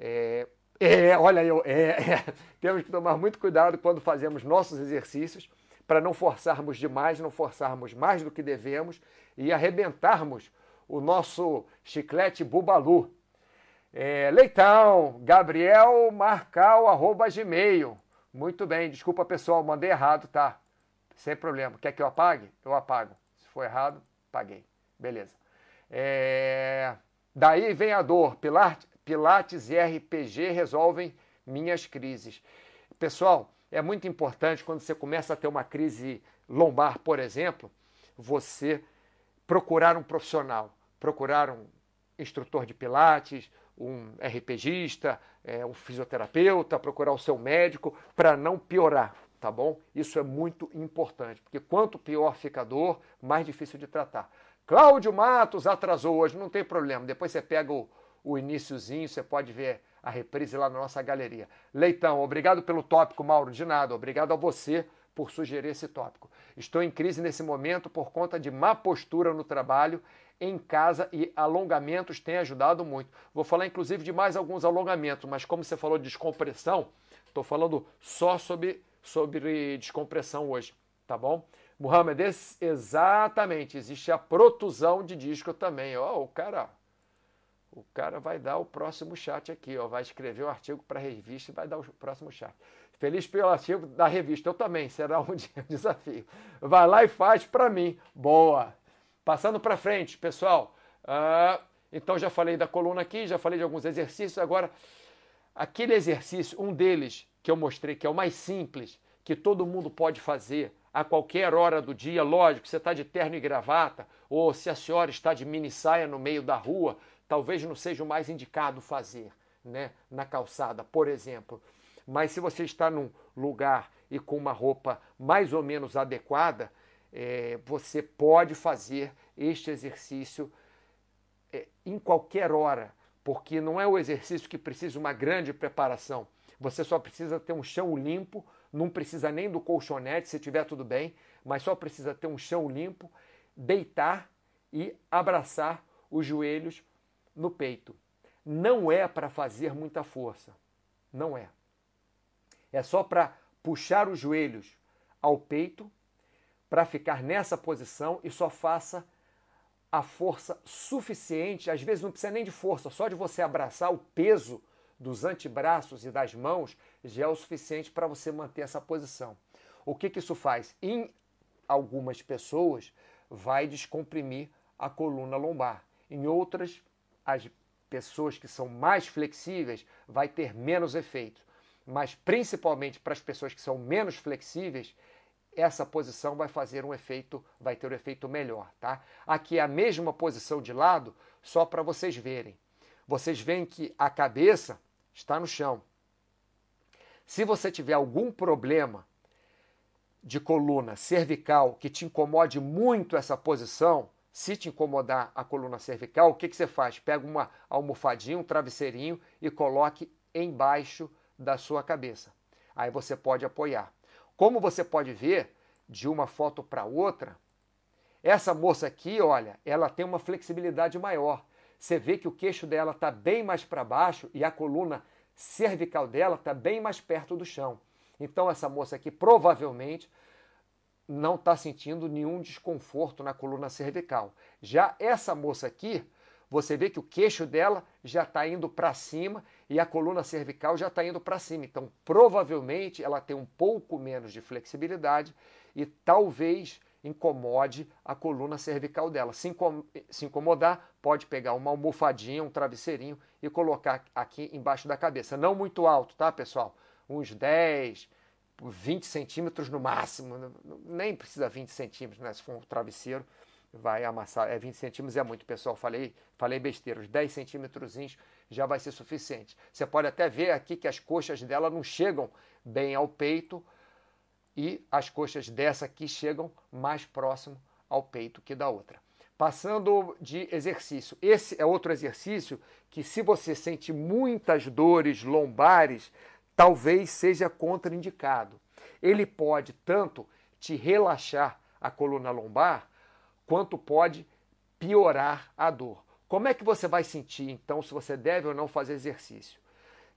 É, é olha eu, é, é. Temos que tomar muito cuidado quando fazemos nossos exercícios para não forçarmos demais, não forçarmos mais do que devemos e arrebentarmos o nosso chiclete bubalu, é, Leitão, Gabriel Marcal, arroba gmail. Muito bem, desculpa pessoal, mandei errado, tá? Sem problema. Quer que eu apague? Eu apago. Se for errado, paguei. Beleza. É... Daí vem a dor. Pilates e RPG resolvem minhas crises. Pessoal, é muito importante quando você começa a ter uma crise lombar, por exemplo, você procurar um profissional, procurar um instrutor de Pilates, um RPGista, é, um fisioterapeuta, procurar o seu médico para não piorar, tá bom? Isso é muito importante, porque quanto pior fica a dor, mais difícil de tratar. Cláudio Matos atrasou hoje, não tem problema. Depois você pega o, o iníciozinho, você pode ver a reprise lá na nossa galeria. Leitão, obrigado pelo tópico, Mauro. De nada, obrigado a você por sugerir esse tópico. Estou em crise nesse momento por conta de má postura no trabalho em casa e alongamentos têm ajudado muito. Vou falar inclusive de mais alguns alongamentos, mas como você falou de descompressão, estou falando só sobre, sobre descompressão hoje, tá bom? Muhammad, exatamente, existe a protusão de disco também. Ó, o cara, o cara vai dar o próximo chat aqui, ó, vai escrever um artigo para a revista e vai dar o próximo chat. Feliz pelo artigo da revista, eu também, será um desafio. Vai lá e faz para mim. Boa. Passando para frente, pessoal. Uh, então já falei da coluna aqui, já falei de alguns exercícios. Agora, aquele exercício, um deles que eu mostrei, que é o mais simples, que todo mundo pode fazer a qualquer hora do dia, lógico, você está de terno e gravata, ou se a senhora está de mini saia no meio da rua, talvez não seja o mais indicado fazer, né, na calçada, por exemplo. Mas se você está num lugar e com uma roupa mais ou menos adequada, é, você pode fazer este exercício é, em qualquer hora, porque não é o exercício que precisa uma grande preparação. Você só precisa ter um chão limpo, não precisa nem do colchonete, se tiver tudo bem, mas só precisa ter um chão limpo, deitar e abraçar os joelhos no peito. Não é para fazer muita força, não é. É só para puxar os joelhos ao peito, para ficar nessa posição e só faça a força suficiente, às vezes não precisa nem de força, só de você abraçar o peso dos antebraços e das mãos já é o suficiente para você manter essa posição. O que, que isso faz? Em algumas pessoas, vai descomprimir a coluna lombar. Em outras, as pessoas que são mais flexíveis, vai ter menos efeito. Mas principalmente para as pessoas que são menos flexíveis, essa posição vai fazer um efeito, vai ter um efeito melhor, tá? Aqui é a mesma posição de lado, só para vocês verem. Vocês veem que a cabeça está no chão. Se você tiver algum problema de coluna cervical que te incomode muito essa posição, se te incomodar a coluna cervical, o que, que você faz? Pega uma almofadinha, um travesseirinho e coloque embaixo da sua cabeça. Aí você pode apoiar. Como você pode ver de uma foto para outra, essa moça aqui, olha, ela tem uma flexibilidade maior. Você vê que o queixo dela está bem mais para baixo e a coluna cervical dela está bem mais perto do chão. Então, essa moça aqui provavelmente não está sentindo nenhum desconforto na coluna cervical. Já essa moça aqui, você vê que o queixo dela já está indo para cima e a coluna cervical já está indo para cima. Então, provavelmente, ela tem um pouco menos de flexibilidade e talvez incomode a coluna cervical dela. Se, incom se incomodar, pode pegar uma almofadinha, um travesseirinho e colocar aqui embaixo da cabeça. Não muito alto, tá, pessoal? Uns 10, 20 centímetros no máximo. Nem precisa 20 centímetros, né? Se for um travesseiro, vai amassar. É 20 centímetros é muito, pessoal. Falei, falei besteira. Os 10 centímetros já vai ser suficiente. Você pode até ver aqui que as coxas dela não chegam bem ao peito, e as coxas dessa aqui chegam mais próximo ao peito que da outra. Passando de exercício. Esse é outro exercício que, se você sente muitas dores lombares, talvez seja contraindicado. Ele pode tanto te relaxar a coluna lombar, quanto pode piorar a dor. Como é que você vai sentir, então, se você deve ou não fazer exercício?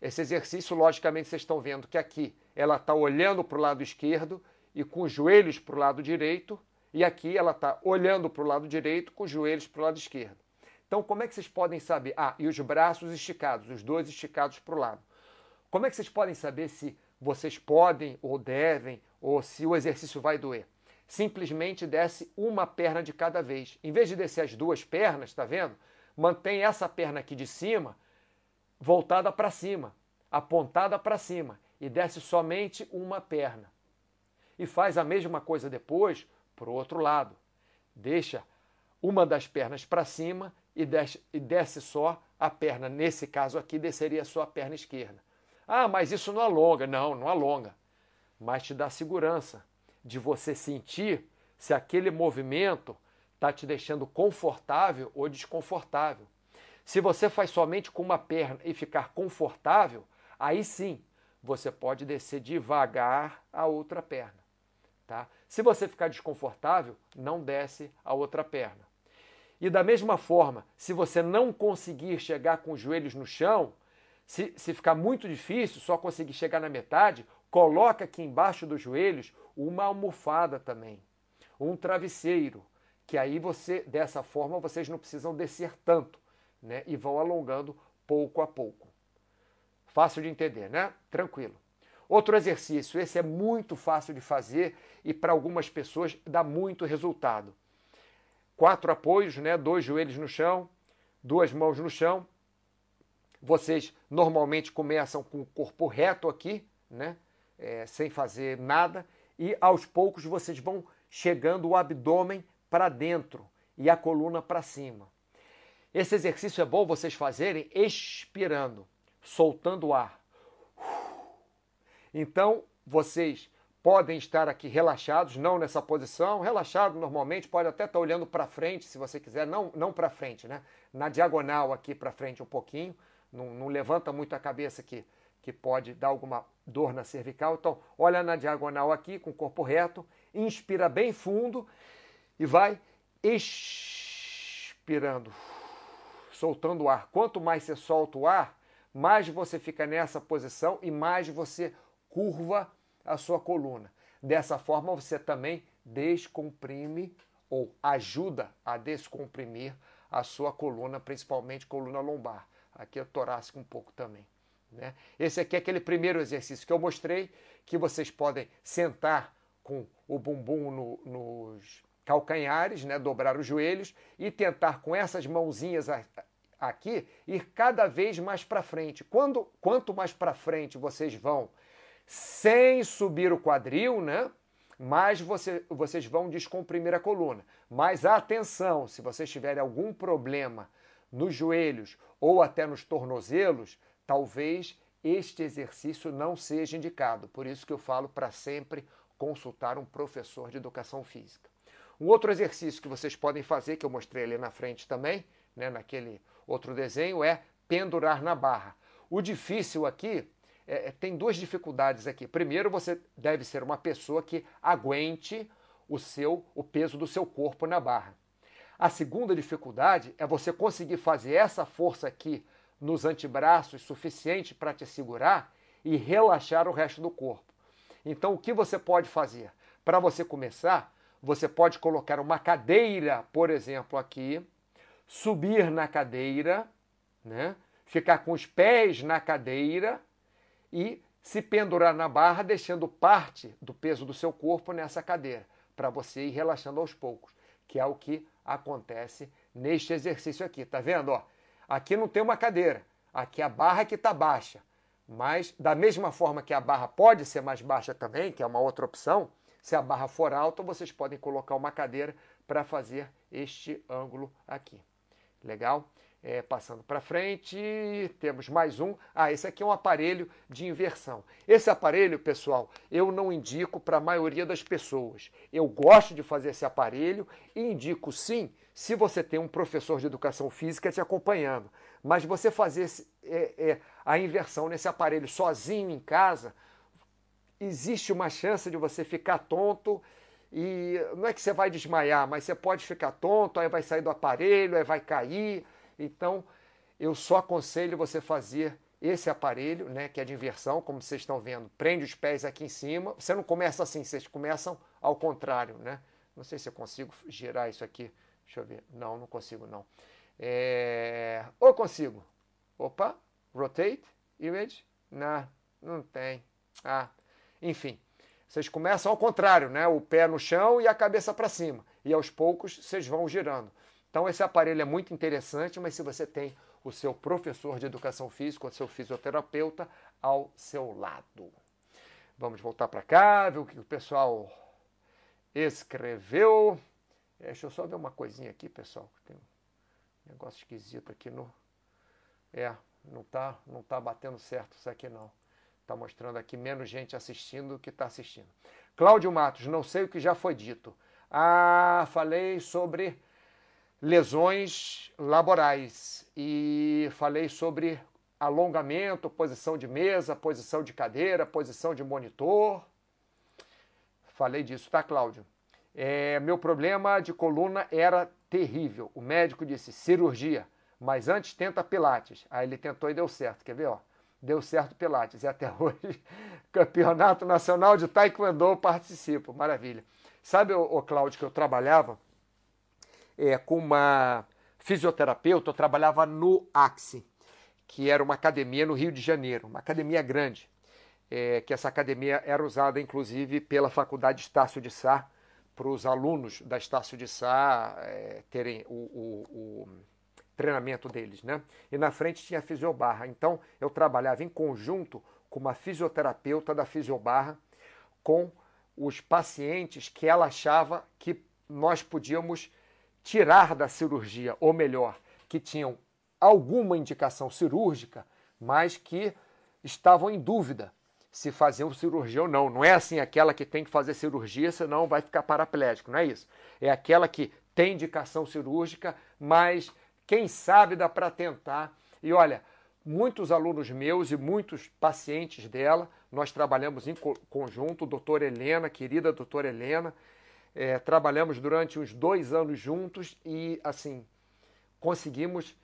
Esse exercício, logicamente, vocês estão vendo que aqui ela está olhando para o lado esquerdo e com os joelhos para o lado direito, e aqui ela está olhando para o lado direito com os joelhos para o lado esquerdo. Então, como é que vocês podem saber? Ah, e os braços esticados, os dois esticados para o lado. Como é que vocês podem saber se vocês podem ou devem, ou se o exercício vai doer? Simplesmente desce uma perna de cada vez. Em vez de descer as duas pernas, está vendo? Mantém essa perna aqui de cima voltada para cima, apontada para cima e desce somente uma perna. E faz a mesma coisa depois para o outro lado. Deixa uma das pernas para cima e desce, e desce só a perna. Nesse caso aqui, desceria só a perna esquerda. Ah, mas isso não alonga. Não, não alonga. Mas te dá segurança de você sentir se aquele movimento está te deixando confortável ou desconfortável. Se você faz somente com uma perna e ficar confortável, aí sim você pode descer devagar a outra perna. Tá? Se você ficar desconfortável, não desce a outra perna. E da mesma forma, se você não conseguir chegar com os joelhos no chão, se, se ficar muito difícil, só conseguir chegar na metade, coloca aqui embaixo dos joelhos uma almofada também. um travesseiro, que aí você, dessa forma, vocês não precisam descer tanto, né? E vão alongando pouco a pouco. Fácil de entender, né? Tranquilo. Outro exercício, esse é muito fácil de fazer e para algumas pessoas dá muito resultado. Quatro apoios, né? Dois joelhos no chão, duas mãos no chão. Vocês normalmente começam com o corpo reto aqui, né? É, sem fazer nada, e aos poucos vocês vão chegando o abdômen para dentro e a coluna para cima. Esse exercício é bom vocês fazerem expirando, soltando o ar. Então, vocês podem estar aqui relaxados, não nessa posição, relaxado normalmente, pode até estar olhando para frente, se você quiser, não, não para frente, né? Na diagonal aqui para frente um pouquinho, não, não levanta muito a cabeça aqui, que pode dar alguma dor na cervical. Então, olha na diagonal aqui, com o corpo reto, inspira bem fundo e vai expirando, soltando o ar. Quanto mais você solta o ar, mais você fica nessa posição e mais você curva a sua coluna. Dessa forma, você também descomprime ou ajuda a descomprimir a sua coluna, principalmente coluna lombar. Aqui é torácico um pouco também. Né? Esse aqui é aquele primeiro exercício que eu mostrei, que vocês podem sentar com o bumbum no, nos calcanhares, né? dobrar os joelhos e tentar com essas mãozinhas aqui ir cada vez mais para frente. Quando, quanto mais para frente vocês vão sem subir o quadril, né? mais você, vocês vão descomprimir a coluna. Mas atenção, se vocês tiverem algum problema nos joelhos ou até nos tornozelos, talvez este exercício não seja indicado. Por isso que eu falo para sempre consultar um professor de educação física. Um outro exercício que vocês podem fazer, que eu mostrei ali na frente também, né, naquele outro desenho, é pendurar na barra. O difícil aqui é, é, tem duas dificuldades aqui. Primeiro, você deve ser uma pessoa que aguente o seu o peso do seu corpo na barra. A segunda dificuldade é você conseguir fazer essa força aqui nos antebraços suficiente para te segurar e relaxar o resto do corpo. Então, o que você pode fazer? Para você começar, você pode colocar uma cadeira, por exemplo, aqui, subir na cadeira, né? ficar com os pés na cadeira e se pendurar na barra, deixando parte do peso do seu corpo nessa cadeira, para você ir relaxando aos poucos, que é o que acontece neste exercício aqui. Tá vendo? Ó, aqui não tem uma cadeira, aqui a barra que está baixa. Mas, da mesma forma que a barra pode ser mais baixa também, que é uma outra opção, se a barra for alta, vocês podem colocar uma cadeira para fazer este ângulo aqui. Legal? É, passando para frente, temos mais um. Ah, esse aqui é um aparelho de inversão. Esse aparelho, pessoal, eu não indico para a maioria das pessoas. Eu gosto de fazer esse aparelho e indico sim se você tem um professor de educação física te acompanhando. Mas você fazer esse, é, é, a inversão nesse aparelho sozinho em casa, existe uma chance de você ficar tonto e não é que você vai desmaiar, mas você pode ficar tonto, aí vai sair do aparelho, aí vai cair. Então, eu só aconselho você fazer esse aparelho, né, que é de inversão, como vocês estão vendo, prende os pés aqui em cima. Você não começa assim, vocês começam ao contrário, né? Não sei se eu consigo girar isso aqui. Deixa eu ver. Não, não consigo não. É... Ou consigo. Opa, rotate, image. Não, não tem. Ah, enfim. Vocês começam ao contrário, né? O pé no chão e a cabeça para cima. E aos poucos vocês vão girando. Então, esse aparelho é muito interessante, mas se você tem o seu professor de educação física, o seu fisioterapeuta ao seu lado. Vamos voltar para cá, ver o que o pessoal escreveu. É, deixa eu só ver uma coisinha aqui, pessoal. Tem um negócio esquisito aqui no. É, não tá, não tá batendo certo isso aqui não. Está mostrando aqui menos gente assistindo do que está assistindo. Cláudio Matos, não sei o que já foi dito. Ah, falei sobre lesões laborais e falei sobre alongamento, posição de mesa, posição de cadeira, posição de monitor. Falei disso, tá, Cláudio? É, meu problema de coluna era terrível. O médico disse cirurgia, mas antes tenta Pilates. Aí ele tentou e deu certo. Quer ver? Ó? Deu certo Pilates. E até hoje, Campeonato Nacional de Taekwondo participo. Maravilha. Sabe, o Cláudio, que eu trabalhava é, com uma fisioterapeuta, eu trabalhava no Axi, que era uma academia no Rio de Janeiro, uma academia grande, é, que essa academia era usada, inclusive, pela Faculdade Estácio de Sá, para os alunos da Estácio de Sá é, terem o, o, o, treinamento deles, né? E na frente tinha a Fisiobarra. Então, eu trabalhava em conjunto com uma fisioterapeuta da Fisiobarra, com os pacientes que ela achava que nós podíamos tirar da cirurgia, ou melhor, que tinham alguma indicação cirúrgica, mas que estavam em dúvida se faziam cirurgia ou não. Não é assim aquela que tem que fazer cirurgia, senão vai ficar paraplégico, não é isso. É aquela que tem indicação cirúrgica, mas quem sabe dá para tentar. E olha, muitos alunos meus e muitos pacientes dela, nós trabalhamos em conjunto, doutora Helena, querida doutora Helena, é, trabalhamos durante uns dois anos juntos e, assim, conseguimos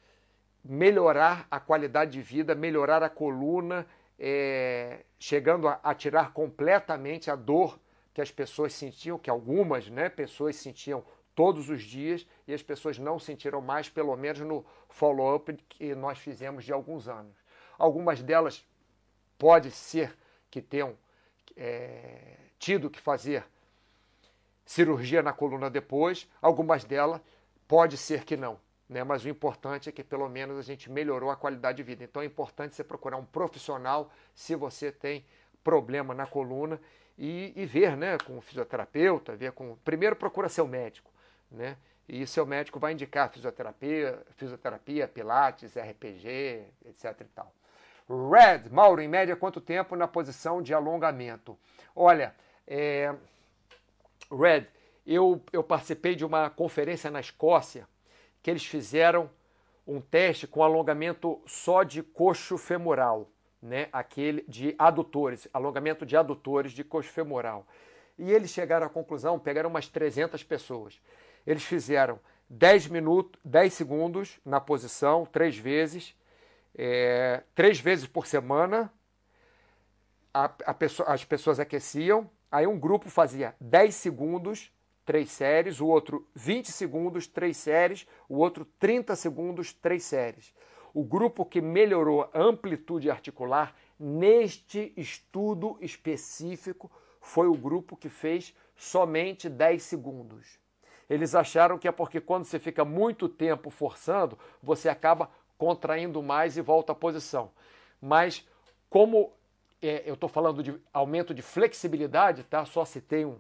melhorar a qualidade de vida, melhorar a coluna, é, chegando a, a, tirar completamente a dor que as pessoas sentiam, que algumas né, pessoas sentiam todos os dias e as pessoas não sentiram mais, pelo menos no follow-up que nós fizemos de alguns anos. Algumas delas pode ser que tenham é, tido que fazer cirurgia na coluna depois, algumas delas pode ser que não. Né? Mas o importante é que pelo menos a gente melhorou a qualidade de vida. Então é importante você procurar um profissional se você tem problema na coluna e, e ver né, com o fisioterapeuta, ver com. Primeiro procura seu médico. Né? E seu médico vai indicar fisioterapia, fisioterapia, pilates, RPG, etc. e tal. Red, Mauro, em média, quanto tempo na posição de alongamento? Olha, é, Red, eu, eu participei de uma conferência na Escócia que eles fizeram um teste com alongamento só de coxo femoral, né? aquele de adutores, alongamento de adutores de coxo femoral. E eles chegaram à conclusão, pegaram umas 300 pessoas. Eles fizeram 10 minutos, 10 segundos na posição, três vezes, é, três vezes por semana. A, a pessoa, as pessoas aqueciam, Aí um grupo fazia 10 segundos, três séries, o outro 20 segundos, três séries, o outro 30 segundos, três séries. O grupo que melhorou a amplitude articular neste estudo específico foi o grupo que fez somente 10 segundos. Eles acharam que é porque quando você fica muito tempo forçando, você acaba contraindo mais e volta à posição. Mas como é, eu estou falando de aumento de flexibilidade, tá? Só citei um,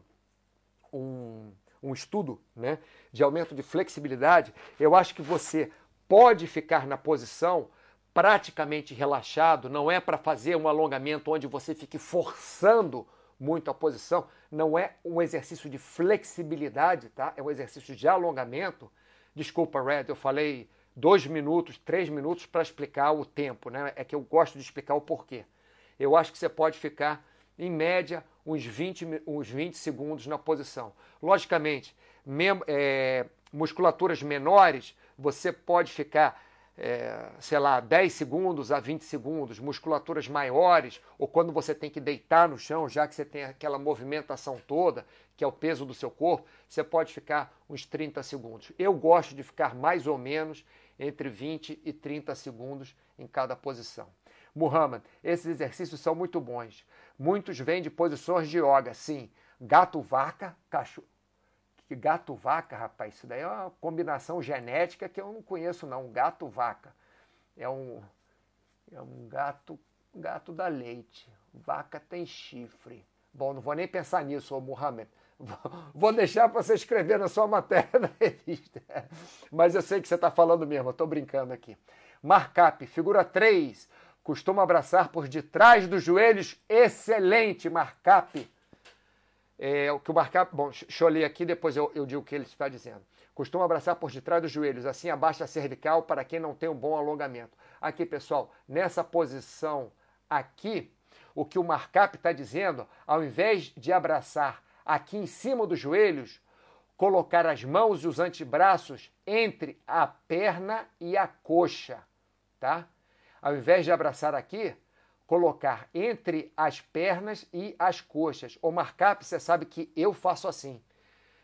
um, um estudo né, de aumento de flexibilidade. Eu acho que você pode ficar na posição praticamente relaxado, não é para fazer um alongamento onde você fique forçando muito a posição, não é um exercício de flexibilidade, tá? É um exercício de alongamento. Desculpa, Red, eu falei dois minutos, três minutos para explicar o tempo, né? É que eu gosto de explicar o porquê eu acho que você pode ficar, em média, uns 20, uns 20 segundos na posição. Logicamente, mem é, musculaturas menores, você pode ficar, é, sei lá, 10 segundos a 20 segundos. Musculaturas maiores, ou quando você tem que deitar no chão, já que você tem aquela movimentação toda, que é o peso do seu corpo, você pode ficar uns 30 segundos. Eu gosto de ficar mais ou menos entre 20 e 30 segundos em cada posição. Muhammad, esses exercícios são muito bons. Muitos vêm de posições de yoga, sim. Gato-vaca, cachorro. Gato-vaca, rapaz, isso daí é uma combinação genética que eu não conheço, não. Gato-vaca. É um, é um gato, gato da leite. Vaca tem chifre. Bom, não vou nem pensar nisso, ô Muhammad. Vou deixar para você escrever na sua matéria da revista. Mas eu sei que você está falando mesmo, estou brincando aqui. Markup, figura 3 Costuma abraçar por detrás dos joelhos. Excelente markup. É, o que o markup. Bom, ler aqui, depois eu, eu digo o que ele está dizendo. Costuma abraçar por detrás dos joelhos, assim abaixa a cervical para quem não tem um bom alongamento. Aqui, pessoal, nessa posição aqui, o que o markup está dizendo, ao invés de abraçar aqui em cima dos joelhos, colocar as mãos e os antebraços entre a perna e a coxa, tá? Ao invés de abraçar aqui, colocar entre as pernas e as coxas. O markup, você sabe que eu faço assim.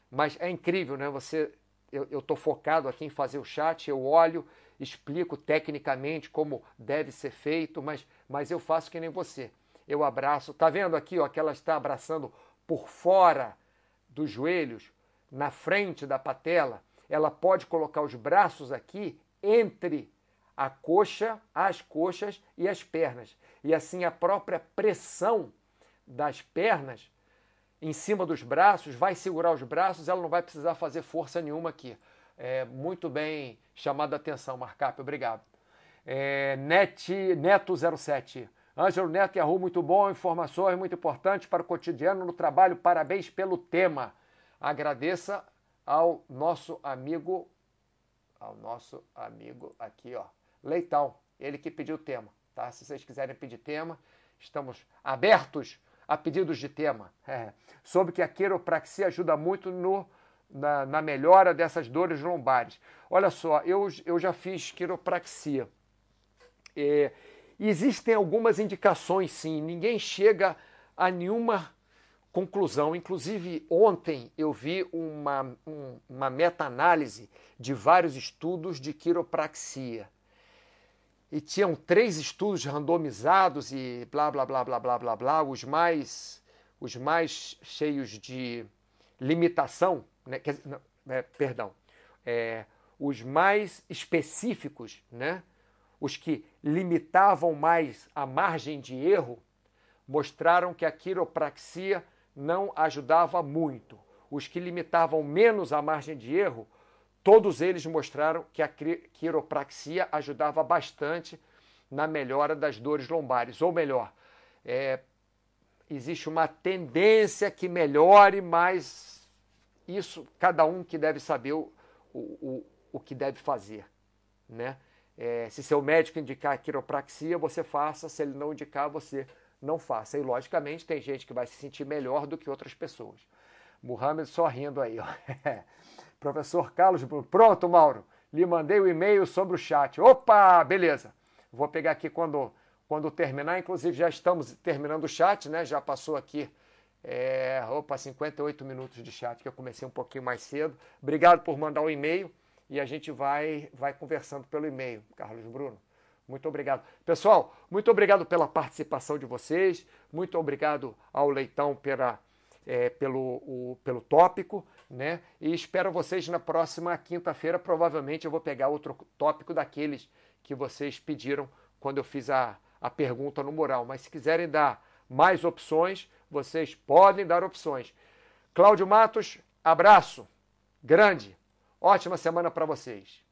Mas é incrível, né? Você, eu estou focado aqui em fazer o chat, eu olho, explico tecnicamente como deve ser feito, mas, mas eu faço que nem você. Eu abraço. Tá vendo aqui, ó, que ela está abraçando por fora dos joelhos, na frente da patela. Ela pode colocar os braços aqui entre a coxa, as coxas e as pernas. E assim a própria pressão das pernas em cima dos braços vai segurar os braços, ela não vai precisar fazer força nenhuma aqui. É, muito bem chamada a atenção, Marcap, obrigado. É, Net, Neto07. Ângelo Neto e Arru, muito bom, informações muito importantes para o cotidiano no trabalho, parabéns pelo tema. Agradeça ao nosso amigo, ao nosso amigo aqui, ó, Leitão, ele que pediu o tema, tá? Se vocês quiserem pedir tema, estamos abertos a pedidos de tema. É. Soube que a quiropraxia ajuda muito no, na, na, melhora dessas dores lombares. Olha só, eu, eu já fiz quiropraxia. É, existem algumas indicações, sim. Ninguém chega a nenhuma conclusão. Inclusive, ontem eu vi uma, um, uma meta-análise de vários estudos de quiropraxia e tinham três estudos randomizados e blá blá blá blá blá blá blá, os mais os mais cheios de limitação, né? Quer, não, é, perdão, é, os mais específicos, né? os que limitavam mais a margem de erro, mostraram que a quiropraxia não ajudava muito. Os que limitavam menos a margem de erro Todos eles mostraram que a quiropraxia ajudava bastante na melhora das dores lombares. Ou melhor, é, existe uma tendência que melhore, mas isso cada um que deve saber o, o, o que deve fazer. Né? É, se seu médico indicar quiropraxia, você faça. Se ele não indicar, você não faça. E, logicamente, tem gente que vai se sentir melhor do que outras pessoas. Muhammad só rindo aí. Ó. Professor Carlos Bruno. Pronto, Mauro. Lhe mandei o e-mail sobre o chat. Opa, beleza. Vou pegar aqui quando, quando terminar. Inclusive, já estamos terminando o chat, né? Já passou aqui, é, opa, 58 minutos de chat, que eu comecei um pouquinho mais cedo. Obrigado por mandar o e-mail e a gente vai, vai conversando pelo e-mail, Carlos Bruno. Muito obrigado. Pessoal, muito obrigado pela participação de vocês. Muito obrigado ao Leitão pela, é, pelo, o, pelo tópico né? E espero vocês na próxima quinta-feira. Provavelmente eu vou pegar outro tópico daqueles que vocês pediram quando eu fiz a, a pergunta no mural. Mas se quiserem dar mais opções, vocês podem dar opções. Cláudio Matos, abraço grande. Ótima semana para vocês.